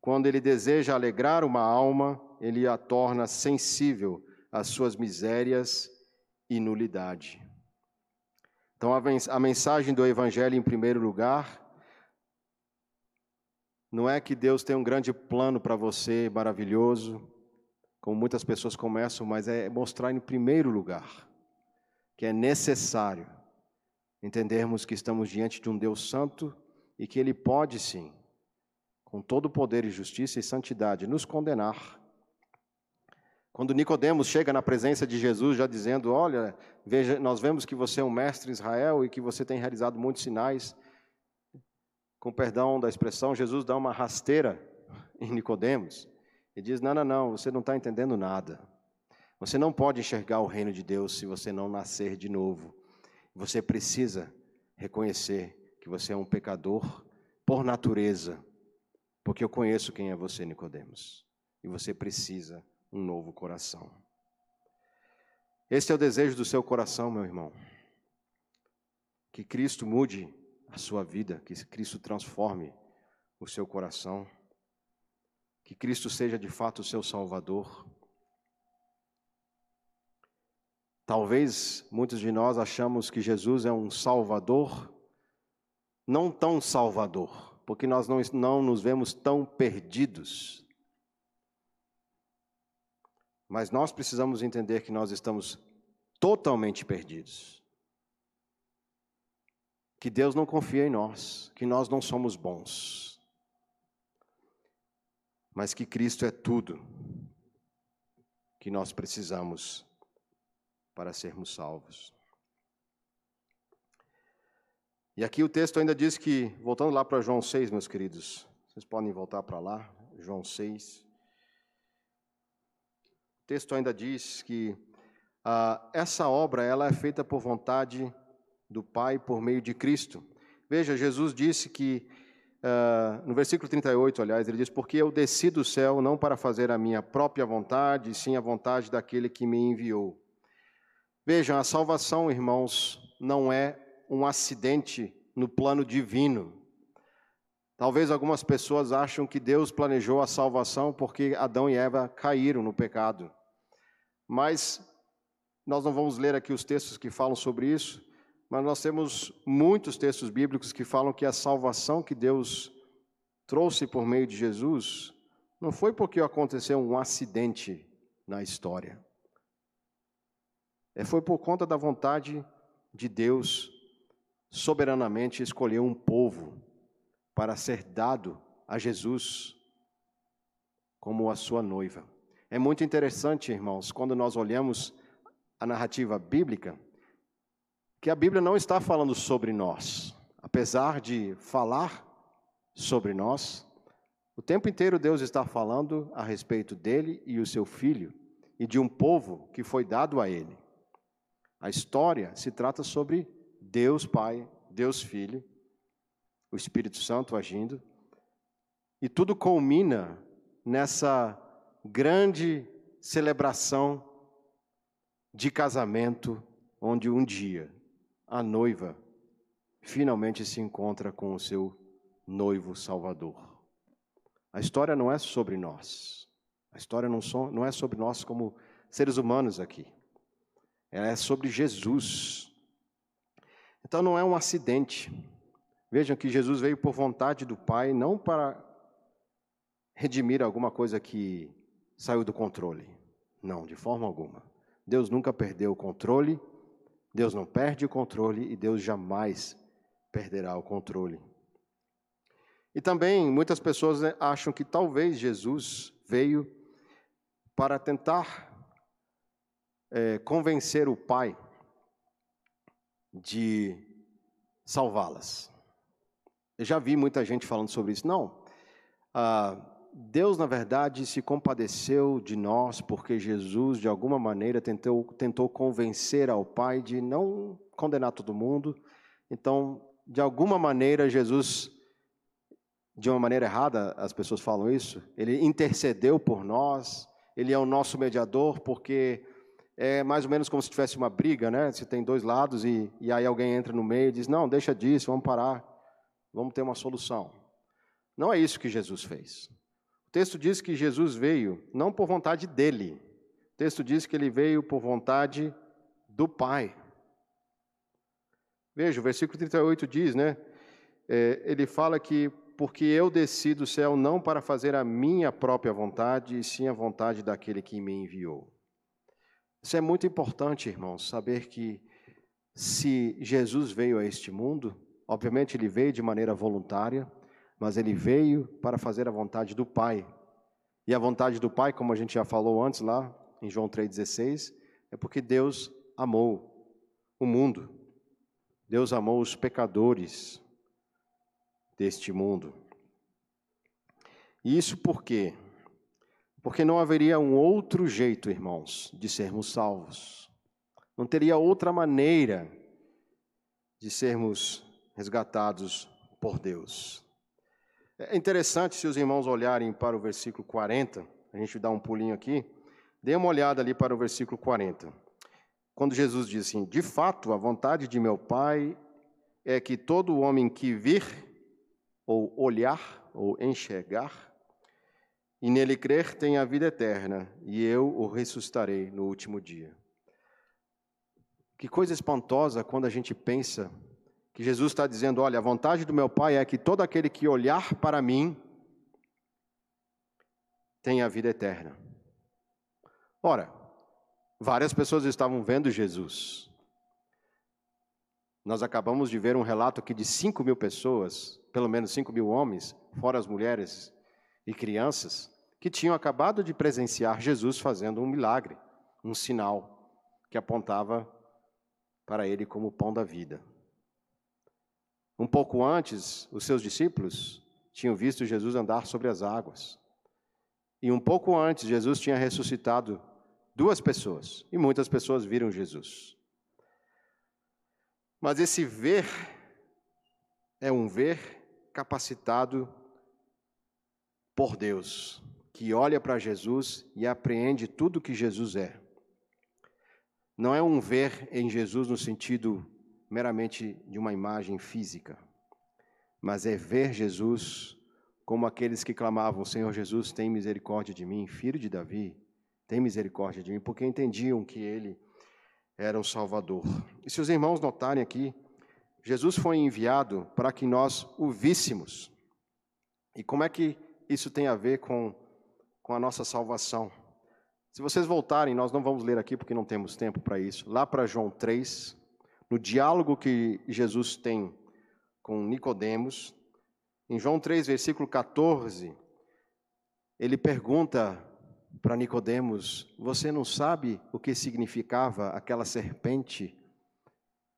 Quando ele deseja alegrar uma alma, ele a torna sensível às suas misérias e nulidade. Então, a mensagem do Evangelho, em primeiro lugar, não é que Deus tem um grande plano para você, maravilhoso, como muitas pessoas começam, mas é mostrar em primeiro lugar que é necessário entendermos que estamos diante de um Deus santo e que Ele pode sim, com todo poder e justiça e santidade, nos condenar. Quando Nicodemos chega na presença de Jesus, já dizendo: Olha, veja, nós vemos que você é um mestre em Israel e que você tem realizado muitos sinais. Com perdão da expressão, Jesus dá uma rasteira [laughs] em Nicodemos e diz: Não, não, não, você não está entendendo nada. Você não pode enxergar o reino de Deus se você não nascer de novo. Você precisa reconhecer que você é um pecador por natureza, porque eu conheço quem é você, Nicodemos, e você precisa um novo coração. Esse é o desejo do seu coração, meu irmão. Que Cristo mude a sua vida, que Cristo transforme o seu coração, que Cristo seja de fato o seu Salvador. Talvez muitos de nós achamos que Jesus é um Salvador, não tão Salvador, porque nós não, não nos vemos tão perdidos. Mas nós precisamos entender que nós estamos totalmente perdidos. Que Deus não confia em nós, que nós não somos bons. Mas que Cristo é tudo que nós precisamos para sermos salvos. E aqui o texto ainda diz que, voltando lá para João 6, meus queridos, vocês podem voltar para lá, João 6 texto ainda diz que ah, essa obra ela é feita por vontade do Pai por meio de Cristo. Veja, Jesus disse que, ah, no versículo 38, aliás, ele diz: Porque eu desci do céu não para fazer a minha própria vontade, sim a vontade daquele que me enviou. Vejam, a salvação, irmãos, não é um acidente no plano divino. Talvez algumas pessoas acham que Deus planejou a salvação porque Adão e Eva caíram no pecado. Mas nós não vamos ler aqui os textos que falam sobre isso, mas nós temos muitos textos bíblicos que falam que a salvação que Deus trouxe por meio de Jesus não foi porque aconteceu um acidente na história. É, foi por conta da vontade de Deus soberanamente escolher um povo para ser dado a Jesus como a sua noiva. É muito interessante, irmãos, quando nós olhamos a narrativa bíblica, que a Bíblia não está falando sobre nós. Apesar de falar sobre nós, o tempo inteiro Deus está falando a respeito dele e o seu filho e de um povo que foi dado a ele. A história se trata sobre Deus Pai, Deus Filho, o Espírito Santo agindo, e tudo culmina nessa grande celebração de casamento, onde um dia a noiva finalmente se encontra com o seu noivo Salvador. A história não é sobre nós. A história não, é sobre nós como seres humanos aqui. Ela é sobre Jesus. Então não é um acidente. Vejam que Jesus veio por vontade do Pai, não para redimir alguma coisa que saiu do controle. Não, de forma alguma. Deus nunca perdeu o controle, Deus não perde o controle e Deus jamais perderá o controle. E também muitas pessoas né, acham que talvez Jesus veio para tentar é, convencer o Pai de salvá-las. Eu já vi muita gente falando sobre isso. Não, ah, Deus, na verdade, se compadeceu de nós porque Jesus, de alguma maneira, tentou, tentou convencer ao Pai de não condenar todo mundo. Então, de alguma maneira, Jesus, de uma maneira errada, as pessoas falam isso, ele intercedeu por nós, ele é o nosso mediador, porque é mais ou menos como se tivesse uma briga, né? Você tem dois lados e, e aí alguém entra no meio e diz: Não, deixa disso, vamos parar, vamos ter uma solução. Não é isso que Jesus fez. O texto diz que Jesus veio não por vontade dele, o texto diz que ele veio por vontade do Pai. Veja, o versículo 38 diz, né? É, ele fala que porque eu desci do céu não para fazer a minha própria vontade, e sim a vontade daquele que me enviou. Isso é muito importante, irmãos, saber que se Jesus veio a este mundo, Obviamente, ele veio de maneira voluntária, mas ele veio para fazer a vontade do Pai. E a vontade do Pai, como a gente já falou antes lá em João 3,16, é porque Deus amou o mundo. Deus amou os pecadores deste mundo. E isso por quê? Porque não haveria um outro jeito, irmãos, de sermos salvos. Não teria outra maneira de sermos resgatados por Deus. É interessante se os irmãos olharem para o versículo 40, a gente dá um pulinho aqui, dê uma olhada ali para o versículo 40. Quando Jesus diz assim: De fato, a vontade de meu Pai é que todo homem que vir, ou olhar, ou enxergar, e nele crer tem a vida eterna, e eu o ressuscitarei no último dia. Que coisa espantosa quando a gente pensa que Jesus está dizendo: olha, a vontade do meu Pai é que todo aquele que olhar para mim tenha a vida eterna. Ora, várias pessoas estavam vendo Jesus. Nós acabamos de ver um relato aqui de 5 mil pessoas, pelo menos 5 mil homens, fora as mulheres e crianças que tinham acabado de presenciar Jesus fazendo um milagre, um sinal que apontava para ele como o pão da vida. Um pouco antes, os seus discípulos tinham visto Jesus andar sobre as águas. E um pouco antes, Jesus tinha ressuscitado duas pessoas, e muitas pessoas viram Jesus. Mas esse ver é um ver capacitado por Deus, que olha para Jesus e apreende tudo que Jesus é. Não é um ver em Jesus no sentido meramente de uma imagem física, mas é ver Jesus como aqueles que clamavam: Senhor Jesus, tem misericórdia de mim, filho de Davi, tem misericórdia de mim, porque entendiam que ele era um Salvador. E se os irmãos notarem aqui, Jesus foi enviado para que nós o víssemos. E como é que isso tem a ver com, com a nossa salvação. Se vocês voltarem, nós não vamos ler aqui porque não temos tempo para isso. Lá para João 3, no diálogo que Jesus tem com Nicodemos, em João 3, versículo 14, ele pergunta para Nicodemos: "Você não sabe o que significava aquela serpente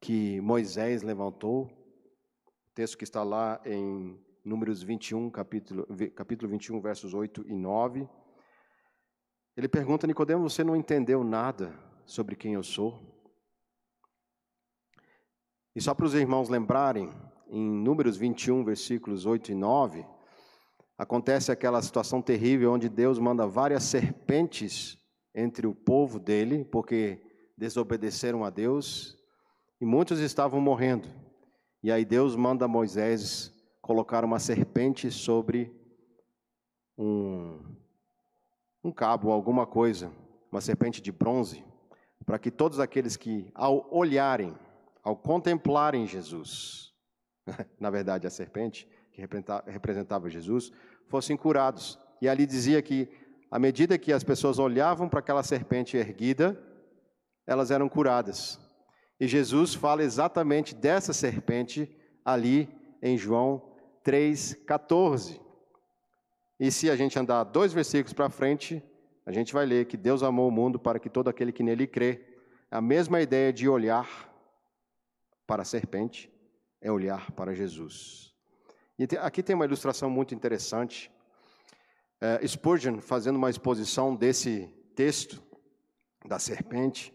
que Moisés levantou?" O texto que está lá em Números 21, capítulo, capítulo 21, versos 8 e 9. Ele pergunta Nicodemo: Você não entendeu nada sobre quem eu sou? E só para os irmãos lembrarem, em Números 21, versículos 8 e 9, acontece aquela situação terrível onde Deus manda várias serpentes entre o povo dele, porque desobedeceram a Deus, e muitos estavam morrendo. E aí Deus manda Moisés colocar uma serpente sobre um, um cabo, alguma coisa, uma serpente de bronze, para que todos aqueles que, ao olharem, ao contemplarem Jesus, [laughs] na verdade a serpente, que representava Jesus, fossem curados. E ali dizia que, à medida que as pessoas olhavam para aquela serpente erguida, elas eram curadas. E Jesus fala exatamente dessa serpente ali em João 3,14. E se a gente andar dois versículos para frente, a gente vai ler que Deus amou o mundo para que todo aquele que nele crê. A mesma ideia de olhar para a serpente é olhar para Jesus. E aqui tem uma ilustração muito interessante. É, Spurgeon, fazendo uma exposição desse texto da serpente,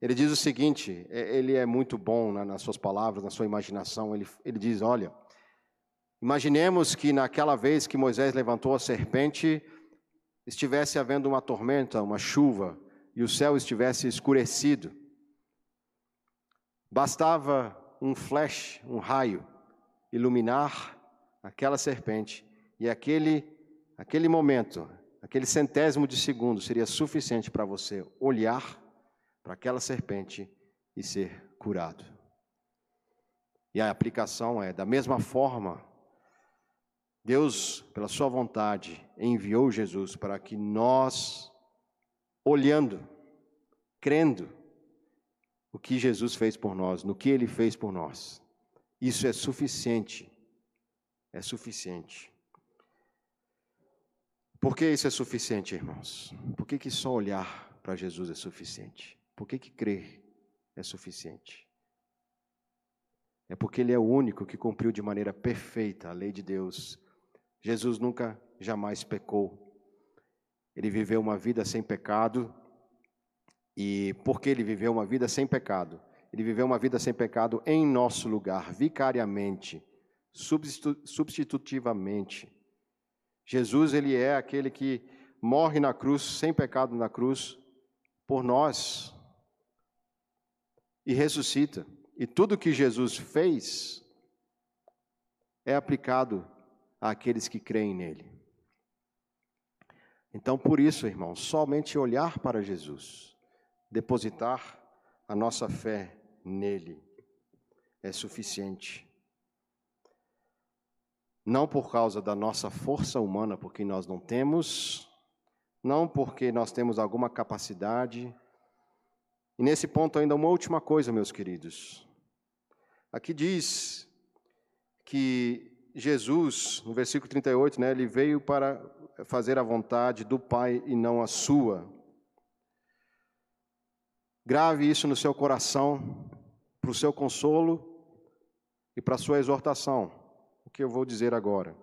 ele diz o seguinte: é, ele é muito bom nas suas palavras, na sua imaginação. Ele, ele diz: Olha, Imaginemos que naquela vez que Moisés levantou a serpente, estivesse havendo uma tormenta, uma chuva, e o céu estivesse escurecido. Bastava um flash, um raio, iluminar aquela serpente, e aquele, aquele momento, aquele centésimo de segundo seria suficiente para você olhar para aquela serpente e ser curado. E a aplicação é: da mesma forma, Deus, pela Sua vontade, enviou Jesus para que nós, olhando, crendo o que Jesus fez por nós, no que Ele fez por nós, Isso é suficiente. É suficiente. Por que isso é suficiente, irmãos? Por que, que só olhar para Jesus é suficiente? Por que, que crer é suficiente? É porque Ele é o único que cumpriu de maneira perfeita a lei de Deus. Jesus nunca, jamais pecou. Ele viveu uma vida sem pecado. E porque ele viveu uma vida sem pecado? Ele viveu uma vida sem pecado em nosso lugar, vicariamente, substitutivamente. Jesus, ele é aquele que morre na cruz, sem pecado na cruz, por nós, e ressuscita. E tudo que Jesus fez é aplicado àqueles que creem nele. Então, por isso, irmãos, somente olhar para Jesus, depositar a nossa fé nele, é suficiente não por causa da nossa força humana, porque nós não temos, não porque nós temos alguma capacidade. E nesse ponto, ainda uma última coisa, meus queridos. Aqui diz que Jesus, no versículo 38, né, ele veio para fazer a vontade do Pai e não a sua. Grave isso no seu coração, para o seu consolo e para a sua exortação o que eu vou dizer agora.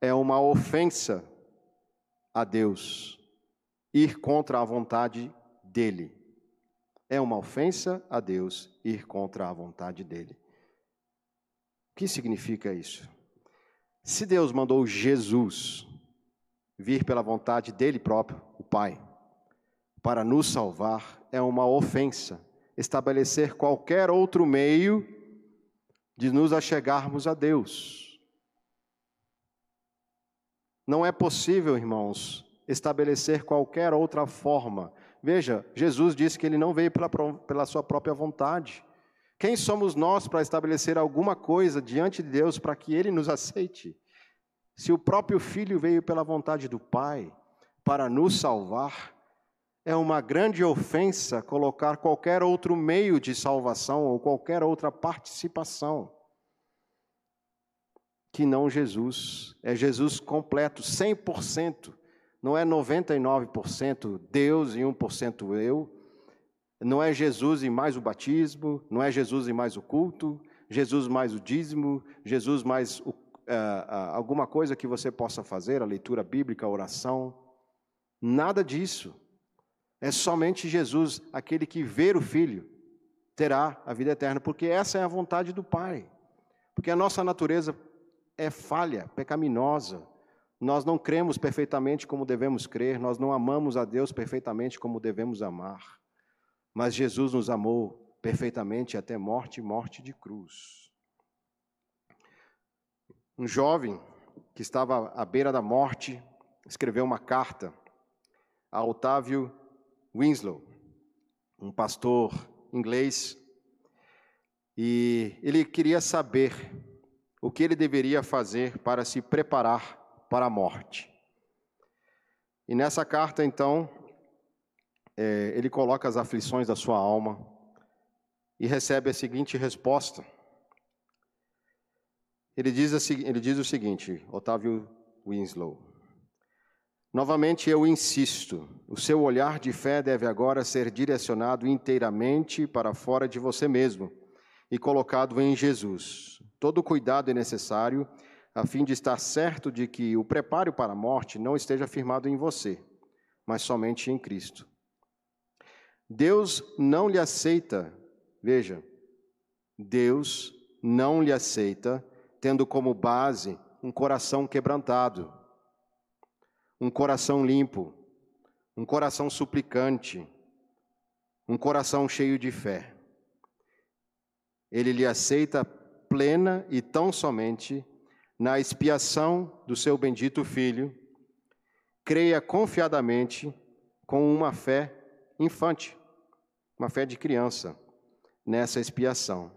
É uma ofensa a Deus ir contra a vontade dele. É uma ofensa a Deus ir contra a vontade dele. O que significa isso? Se Deus mandou Jesus vir pela vontade dele próprio, o Pai, para nos salvar, é uma ofensa estabelecer qualquer outro meio de nos achegarmos a Deus. Não é possível, irmãos, estabelecer qualquer outra forma. Veja, Jesus disse que ele não veio pela, pela sua própria vontade. Quem somos nós para estabelecer alguma coisa diante de Deus para que ele nos aceite? Se o próprio Filho veio pela vontade do Pai para nos salvar, é uma grande ofensa colocar qualquer outro meio de salvação ou qualquer outra participação que não Jesus. É Jesus completo, 100%. Não é 99% Deus e 1% eu. Não é Jesus e mais o batismo, não é Jesus e mais o culto, Jesus mais o dízimo, Jesus mais o, uh, uh, alguma coisa que você possa fazer, a leitura bíblica, a oração. Nada disso. É somente Jesus, aquele que ver o Filho, terá a vida eterna, porque essa é a vontade do Pai. Porque a nossa natureza é falha, pecaminosa. Nós não cremos perfeitamente como devemos crer, nós não amamos a Deus perfeitamente como devemos amar. Mas Jesus nos amou perfeitamente até morte morte de cruz. Um jovem que estava à beira da morte escreveu uma carta a Otávio Winslow, um pastor inglês, e ele queria saber o que ele deveria fazer para se preparar para a morte. E nessa carta, então, é, ele coloca as aflições da sua alma e recebe a seguinte resposta. Ele diz, ele diz o seguinte, Otávio Winslow. Novamente eu insisto, o seu olhar de fé deve agora ser direcionado inteiramente para fora de você mesmo e colocado em Jesus. Todo cuidado é necessário a fim de estar certo de que o preparo para a morte não esteja firmado em você, mas somente em Cristo. Deus não lhe aceita, veja, Deus não lhe aceita tendo como base um coração quebrantado um coração limpo, um coração suplicante, um coração cheio de fé. Ele lhe aceita plena e tão somente na expiação do seu bendito Filho. Creia confiadamente com uma fé infante, uma fé de criança, nessa expiação.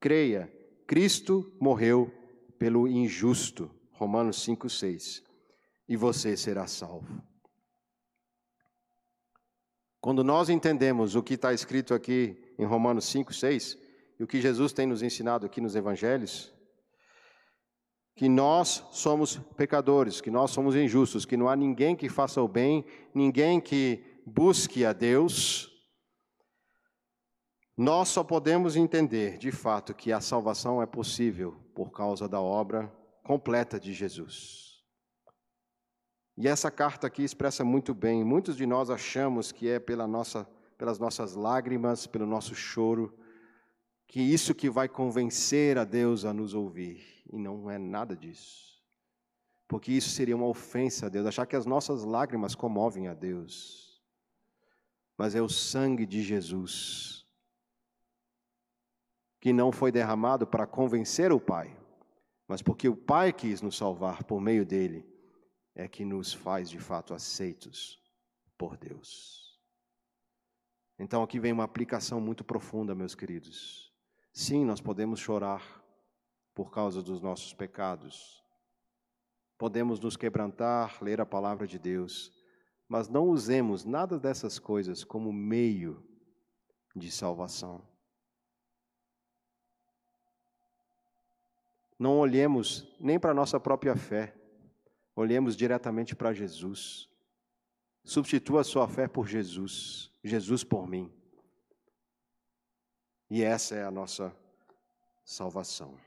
Creia, Cristo morreu pelo injusto. Romanos 5, 6 e você será salvo. Quando nós entendemos o que está escrito aqui em Romanos 5, 6, e o que Jesus tem nos ensinado aqui nos evangelhos, que nós somos pecadores, que nós somos injustos, que não há ninguém que faça o bem, ninguém que busque a Deus, nós só podemos entender de fato que a salvação é possível por causa da obra completa de Jesus. E essa carta aqui expressa muito bem. Muitos de nós achamos que é pela nossa, pelas nossas lágrimas, pelo nosso choro, que isso que vai convencer a Deus a nos ouvir. E não é nada disso. Porque isso seria uma ofensa a Deus, achar que as nossas lágrimas comovem a Deus. Mas é o sangue de Jesus que não foi derramado para convencer o Pai, mas porque o Pai quis nos salvar por meio dele, é que nos faz de fato aceitos por Deus. Então aqui vem uma aplicação muito profunda, meus queridos. Sim, nós podemos chorar por causa dos nossos pecados. Podemos nos quebrantar, ler a palavra de Deus, mas não usemos nada dessas coisas como meio de salvação. não olhemos nem para a nossa própria fé, olhemos diretamente para Jesus. Substitua a sua fé por Jesus, Jesus por mim. E essa é a nossa salvação.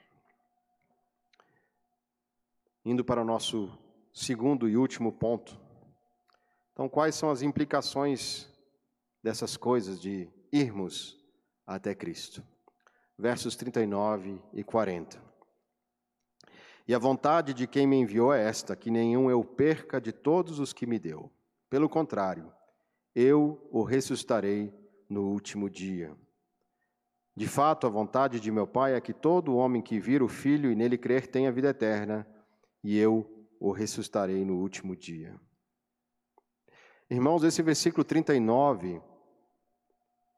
Indo para o nosso segundo e último ponto. Então, quais são as implicações dessas coisas de irmos até Cristo? Versos 39 e 40. E a vontade de quem me enviou é esta: que nenhum eu perca de todos os que me deu. Pelo contrário, eu o ressuscitarei no último dia. De fato, a vontade de meu Pai é que todo homem que vir o Filho e nele crer tenha vida eterna, e eu o ressuscitarei no último dia. Irmãos, esse versículo 39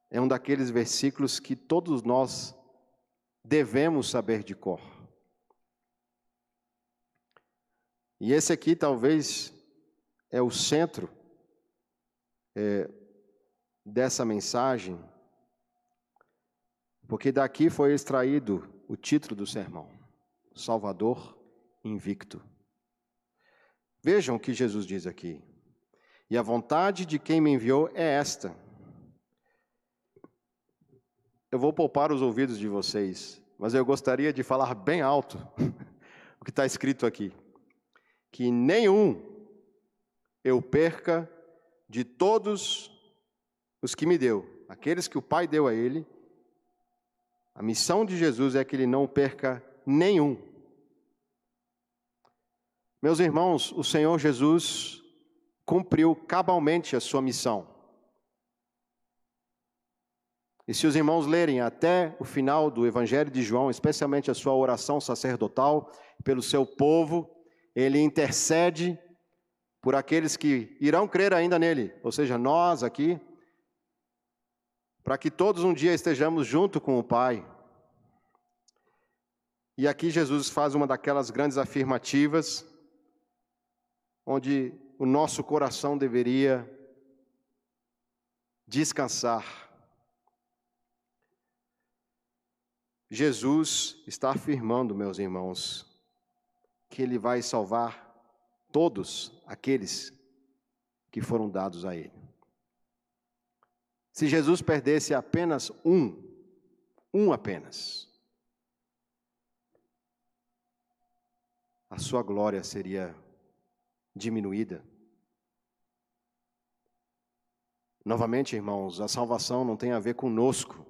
é um daqueles versículos que todos nós devemos saber de cor. E esse aqui talvez é o centro é, dessa mensagem, porque daqui foi extraído o título do sermão: Salvador Invicto. Vejam o que Jesus diz aqui. E a vontade de quem me enviou é esta. Eu vou poupar os ouvidos de vocês, mas eu gostaria de falar bem alto [laughs] o que está escrito aqui que nenhum eu perca de todos os que me deu, aqueles que o Pai deu a ele. A missão de Jesus é que ele não perca nenhum. Meus irmãos, o Senhor Jesus cumpriu cabalmente a sua missão. E se os irmãos lerem até o final do Evangelho de João, especialmente a sua oração sacerdotal pelo seu povo, ele intercede por aqueles que irão crer ainda nele, ou seja, nós aqui, para que todos um dia estejamos junto com o Pai. E aqui Jesus faz uma daquelas grandes afirmativas, onde o nosso coração deveria descansar. Jesus está afirmando, meus irmãos, que ele vai salvar todos aqueles que foram dados a ele. Se Jesus perdesse apenas um, um apenas, a sua glória seria diminuída. Novamente, irmãos, a salvação não tem a ver conosco,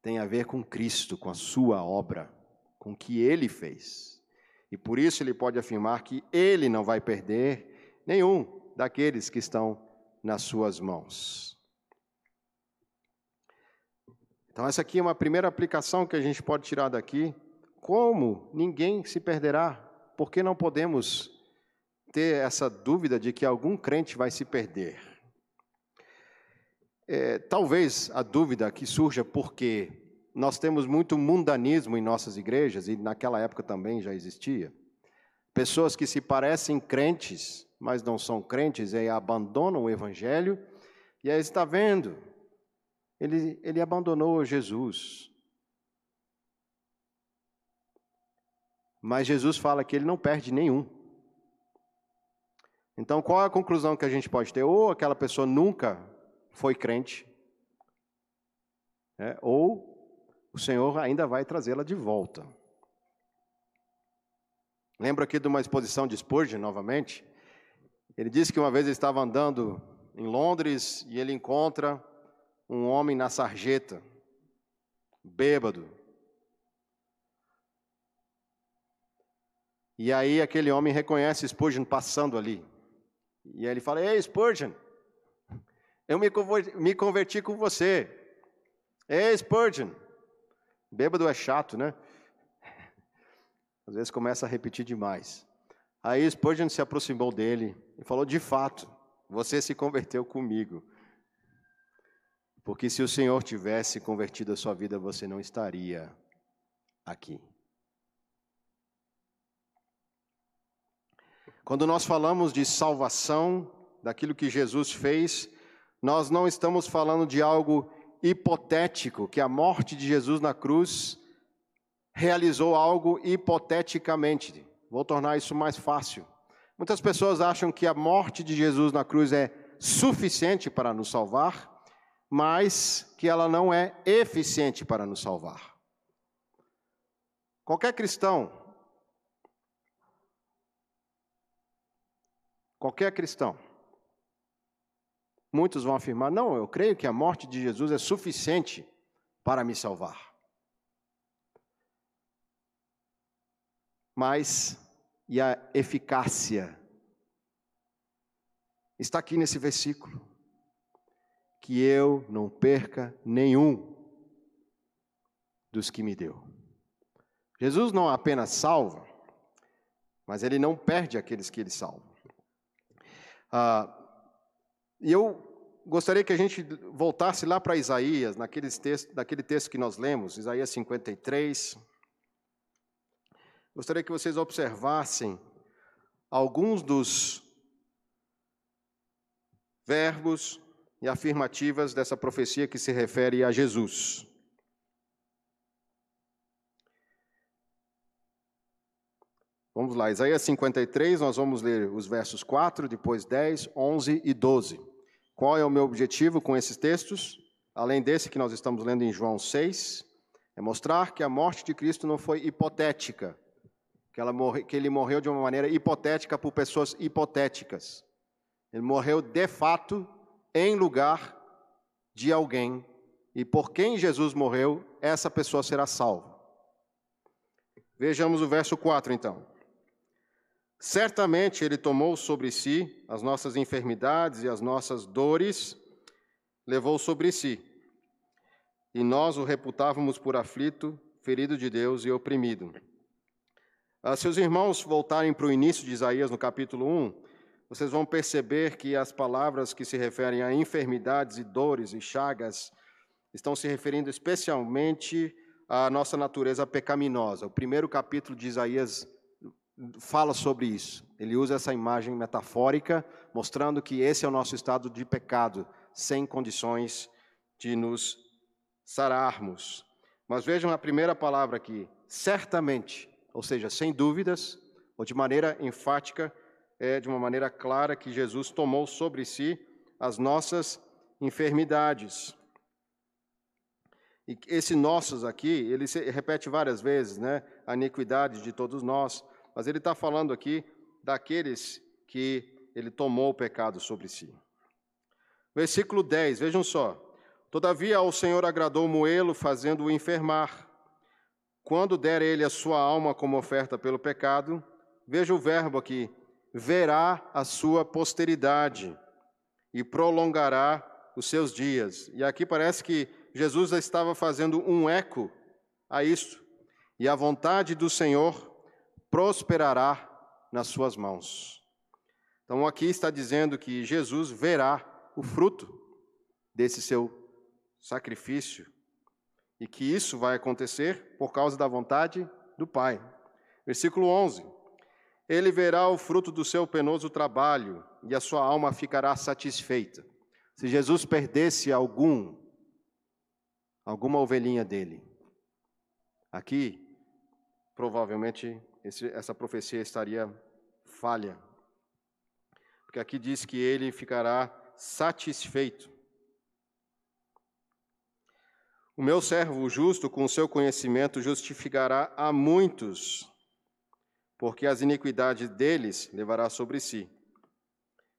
tem a ver com Cristo, com a sua obra com o que ele fez. E por isso ele pode afirmar que ele não vai perder nenhum daqueles que estão nas suas mãos. Então, essa aqui é uma primeira aplicação que a gente pode tirar daqui. Como ninguém se perderá? Por que não podemos ter essa dúvida de que algum crente vai se perder? É, talvez a dúvida que surja porque nós temos muito mundanismo em nossas igrejas, e naquela época também já existia. Pessoas que se parecem crentes, mas não são crentes, e abandonam o evangelho, e aí está vendo. ele, ele abandonou Jesus. Mas Jesus fala que ele não perde nenhum. Então, qual é a conclusão que a gente pode ter? Ou aquela pessoa nunca foi crente, né? ou o Senhor ainda vai trazê-la de volta. Lembro aqui de uma exposição de Spurgeon, novamente. Ele disse que uma vez ele estava andando em Londres e ele encontra um homem na sarjeta, bêbado. E aí aquele homem reconhece Spurgeon passando ali. E aí ele fala: Ei, Spurgeon, eu me converti, com você. Ei, Spurgeon. Bêbado é chato, né? Às vezes começa a repetir demais. Aí Spurgeon se aproximou dele e falou: De fato, você se converteu comigo. Porque se o Senhor tivesse convertido a sua vida, você não estaria aqui. Quando nós falamos de salvação, daquilo que Jesus fez, nós não estamos falando de algo hipotético, que a morte de Jesus na cruz realizou algo hipoteticamente. Vou tornar isso mais fácil. Muitas pessoas acham que a morte de Jesus na cruz é suficiente para nos salvar, mas que ela não é eficiente para nos salvar. Qualquer cristão, qualquer cristão, muitos vão afirmar: não, eu creio que a morte de Jesus é suficiente para me salvar. mas e a eficácia está aqui nesse versículo. Que eu não perca nenhum dos que me deu. Jesus não apenas salva, mas ele não perde aqueles que ele salva. Ah, e eu gostaria que a gente voltasse lá para Isaías, naqueles textos, naquele texto que nós lemos, Isaías 53. Gostaria que vocês observassem alguns dos verbos e afirmativas dessa profecia que se refere a Jesus. Vamos lá, Isaías 53, nós vamos ler os versos 4, depois 10, 11 e 12. Qual é o meu objetivo com esses textos? Além desse que nós estamos lendo em João 6, é mostrar que a morte de Cristo não foi hipotética, que, morre, que ele morreu de uma maneira hipotética por pessoas hipotéticas. Ele morreu de fato em lugar de alguém. E por quem Jesus morreu, essa pessoa será salva. Vejamos o verso 4 então. Certamente ele tomou sobre si as nossas enfermidades e as nossas dores, levou sobre si. E nós o reputávamos por aflito, ferido de Deus e oprimido. Ah, se os irmãos voltarem para o início de Isaías, no capítulo 1, vocês vão perceber que as palavras que se referem a enfermidades e dores e chagas estão se referindo especialmente à nossa natureza pecaminosa. O primeiro capítulo de Isaías fala sobre isso. Ele usa essa imagem metafórica, mostrando que esse é o nosso estado de pecado, sem condições de nos sararmos. Mas vejam a primeira palavra aqui: certamente ou seja, sem dúvidas, ou de maneira enfática, é, de uma maneira clara, que Jesus tomou sobre si as nossas enfermidades. E esse nossos aqui, ele repete várias vezes, né? A iniquidade de todos nós. Mas ele está falando aqui daqueles que ele tomou o pecado sobre si. Versículo 10, vejam só. Todavia ao Senhor agradou moê-lo, fazendo-o enfermar. Quando der ele a sua alma como oferta pelo pecado, veja o verbo aqui, verá a sua posteridade e prolongará os seus dias. E aqui parece que Jesus estava fazendo um eco a isso. E a vontade do Senhor prosperará nas suas mãos. Então aqui está dizendo que Jesus verá o fruto desse seu sacrifício e que isso vai acontecer por causa da vontade do Pai. Versículo 11: Ele verá o fruto do seu penoso trabalho e a sua alma ficará satisfeita. Se Jesus perdesse algum alguma ovelhinha dele. Aqui, provavelmente, esse, essa profecia estaria falha, porque aqui diz que ele ficará satisfeito. O meu servo justo, com seu conhecimento, justificará a muitos, porque as iniquidades deles levará sobre si.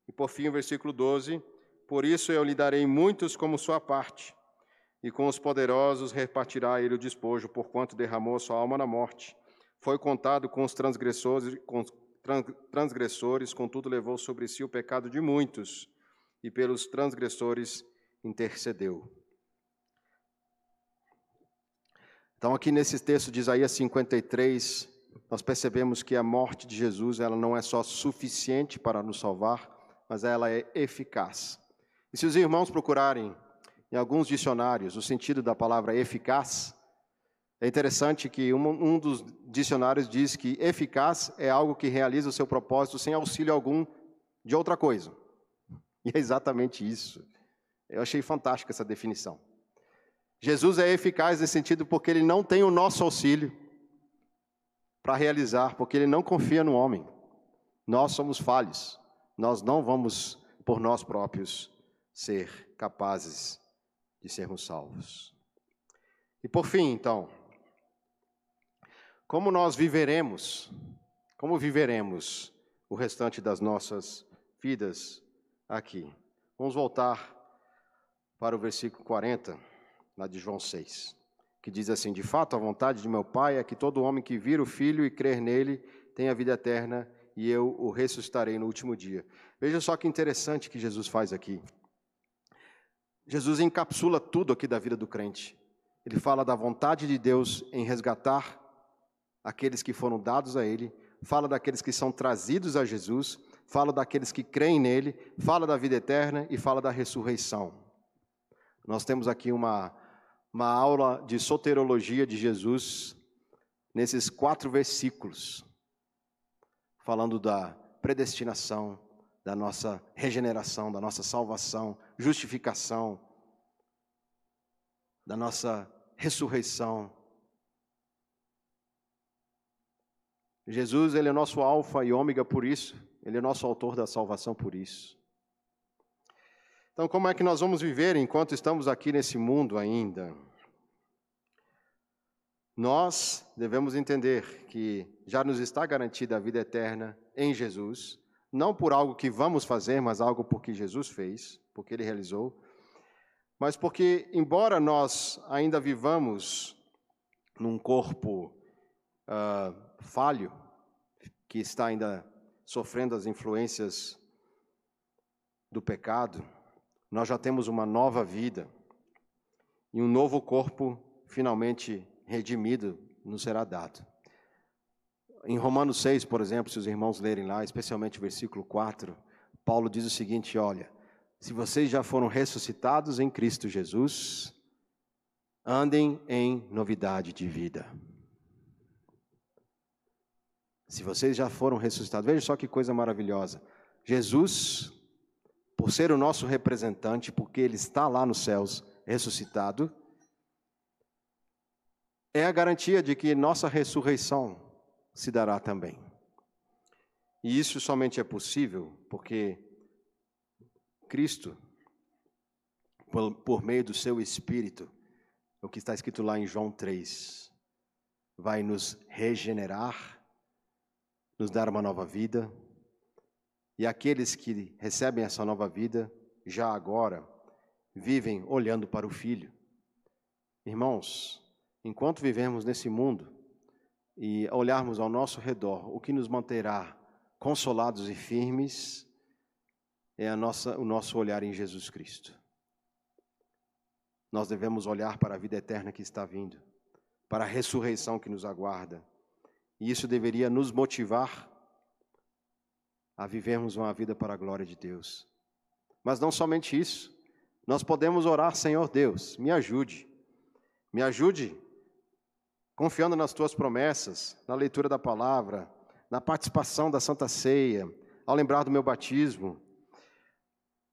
E por fim, o versículo 12: Por isso eu lhe darei muitos como sua parte, e com os poderosos repartirá ele o despojo, porquanto derramou sua alma na morte. Foi contado com os transgressores, com transgressores, contudo levou sobre si o pecado de muitos, e pelos transgressores intercedeu. Então, aqui nesse texto de Isaías 53, nós percebemos que a morte de Jesus ela não é só suficiente para nos salvar, mas ela é eficaz. E se os irmãos procurarem em alguns dicionários o sentido da palavra eficaz, é interessante que um, um dos dicionários diz que eficaz é algo que realiza o seu propósito sem auxílio algum de outra coisa. E é exatamente isso. Eu achei fantástica essa definição. Jesus é eficaz nesse sentido porque ele não tem o nosso auxílio para realizar, porque ele não confia no homem. Nós somos falhos. Nós não vamos, por nós próprios, ser capazes de sermos salvos. E por fim, então, como nós viveremos, como viveremos o restante das nossas vidas aqui? Vamos voltar para o versículo 40, lá de João 6, que diz assim: De fato, a vontade de meu Pai é que todo homem que vir o Filho e crer nele tenha vida eterna e eu o ressuscitarei no último dia. Veja só que interessante que Jesus faz aqui. Jesus encapsula tudo aqui da vida do crente. Ele fala da vontade de Deus em resgatar aqueles que foram dados a ele, fala daqueles que são trazidos a Jesus, fala daqueles que creem nele, fala da vida eterna e fala da ressurreição. Nós temos aqui uma, uma aula de soterologia de Jesus nesses quatro versículos falando da predestinação, da nossa regeneração, da nossa salvação, justificação, da nossa ressurreição. Jesus, ele é nosso alfa e ômega por isso, ele é nosso autor da salvação por isso. Então, como é que nós vamos viver enquanto estamos aqui nesse mundo ainda? Nós devemos entender que já nos está garantida a vida eterna em Jesus, não por algo que vamos fazer, mas algo porque Jesus fez, porque ele realizou, mas porque, embora nós ainda vivamos num corpo uh, falho, que está ainda sofrendo as influências do pecado, nós já temos uma nova vida e um novo corpo finalmente redimido nos será dado. Em Romanos 6, por exemplo, se os irmãos lerem lá, especialmente o versículo 4, Paulo diz o seguinte: olha, se vocês já foram ressuscitados em Cristo Jesus, andem em novidade de vida. Se vocês já foram ressuscitados, veja só que coisa maravilhosa. Jesus, por ser o nosso representante, porque ele está lá nos céus ressuscitado, é a garantia de que nossa ressurreição se dará também. E isso somente é possível porque Cristo, por, por meio do seu Espírito, o que está escrito lá em João 3, vai nos regenerar, nos dar uma nova vida, e aqueles que recebem essa nova vida, já agora, vivem olhando para o Filho. Irmãos, enquanto vivemos nesse mundo e olharmos ao nosso redor, o que nos manterá consolados e firmes é nossa, o nosso olhar em Jesus Cristo. Nós devemos olhar para a vida eterna que está vindo, para a ressurreição que nos aguarda. E isso deveria nos motivar a vivermos uma vida para a glória de Deus. Mas não somente isso, nós podemos orar, Senhor Deus, me ajude, me ajude confiando nas tuas promessas, na leitura da palavra, na participação da Santa Ceia, ao lembrar do meu batismo,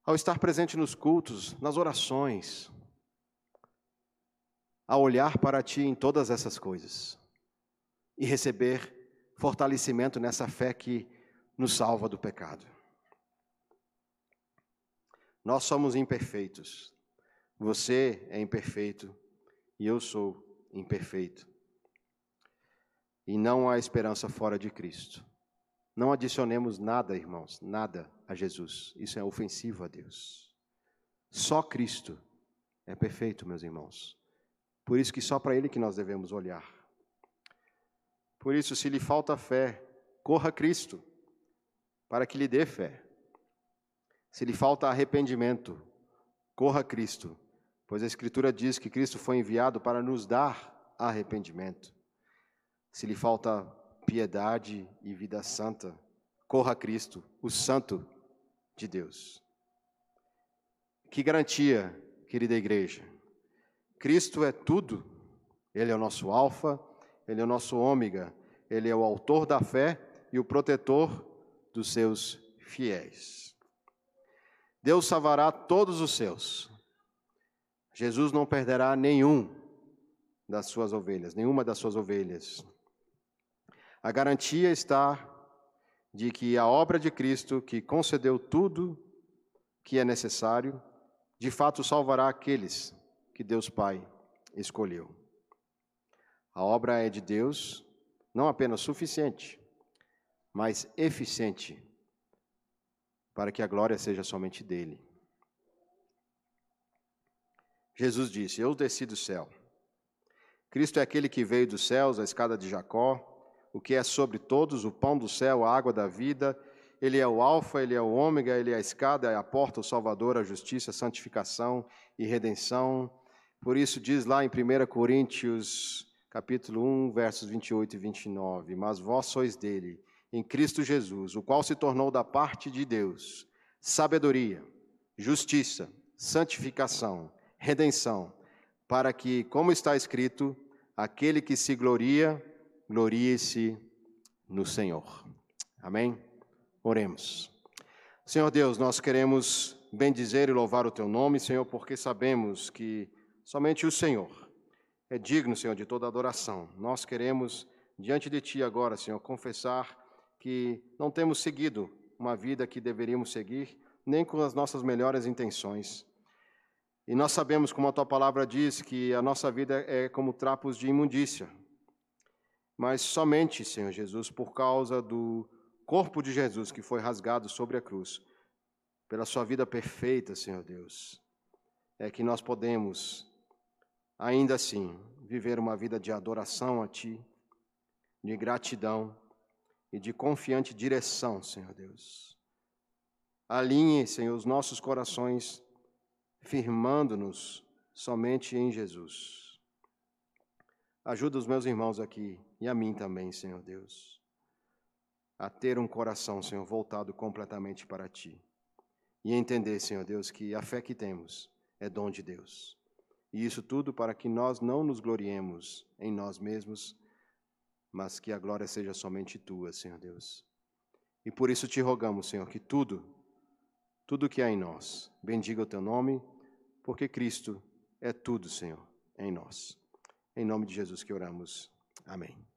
ao estar presente nos cultos, nas orações. a olhar para Ti em todas essas coisas e receber fortalecimento nessa fé que nos salva do pecado. Nós somos imperfeitos. Você é imperfeito e eu sou imperfeito. E não há esperança fora de Cristo. Não adicionemos nada, irmãos, nada a Jesus. Isso é ofensivo a Deus. Só Cristo é perfeito, meus irmãos. Por isso que só para Ele que nós devemos olhar. Por isso, se lhe falta fé, corra a Cristo, para que lhe dê fé. Se lhe falta arrependimento, corra a Cristo, pois a Escritura diz que Cristo foi enviado para nos dar arrependimento. Se lhe falta piedade e vida santa, corra a Cristo, o Santo de Deus. Que garantia, querida igreja. Cristo é tudo. Ele é o nosso alfa, ele é o nosso ômega, ele é o autor da fé e o protetor dos seus fiéis. Deus salvará todos os seus. Jesus não perderá nenhum das suas ovelhas, nenhuma das suas ovelhas. A garantia está de que a obra de Cristo, que concedeu tudo que é necessário, de fato salvará aqueles que Deus Pai escolheu. A obra é de Deus, não apenas suficiente, mas eficiente, para que a glória seja somente dele. Jesus disse: Eu desci do céu. Cristo é aquele que veio dos céus, a escada de Jacó, o que é sobre todos, o pão do céu, a água da vida. Ele é o Alfa, ele é o Ômega, ele é a escada, é a porta, o Salvador, a justiça, a santificação e redenção. Por isso diz lá em 1 Coríntios, capítulo 1, versos 28 e 29, Mas vós sois dele, em Cristo Jesus, o qual se tornou da parte de Deus sabedoria, justiça, santificação, redenção, para que, como está escrito, aquele que se gloria, glorie-se no Senhor. Amém? Oremos. Senhor Deus, nós queremos bendizer e louvar o teu nome, Senhor, porque sabemos que somente o Senhor é digno, Senhor, de toda adoração. Nós queremos, diante de ti agora, Senhor, confessar que não temos seguido uma vida que deveríamos seguir, nem com as nossas melhores intenções. E nós sabemos, como a tua palavra diz, que a nossa vida é como trapos de imundícia, mas somente, Senhor Jesus, por causa do corpo de Jesus que foi rasgado sobre a cruz, pela sua vida perfeita, Senhor Deus, é que nós podemos, ainda assim, viver uma vida de adoração a Ti, de gratidão e de confiante direção, Senhor Deus. Alinhe, Senhor, os nossos corações, firmando-nos somente em Jesus. Ajuda os meus irmãos aqui e a mim também, Senhor Deus, a ter um coração, Senhor, voltado completamente para Ti. E entender, Senhor Deus, que a fé que temos é dom de Deus. E isso tudo para que nós não nos gloriemos em nós mesmos, mas que a glória seja somente Tua, Senhor Deus. E por isso te rogamos, Senhor, que tudo, tudo que há em nós, bendiga o Teu nome, porque Cristo é tudo, Senhor, em nós. Em nome de Jesus que oramos. Amém.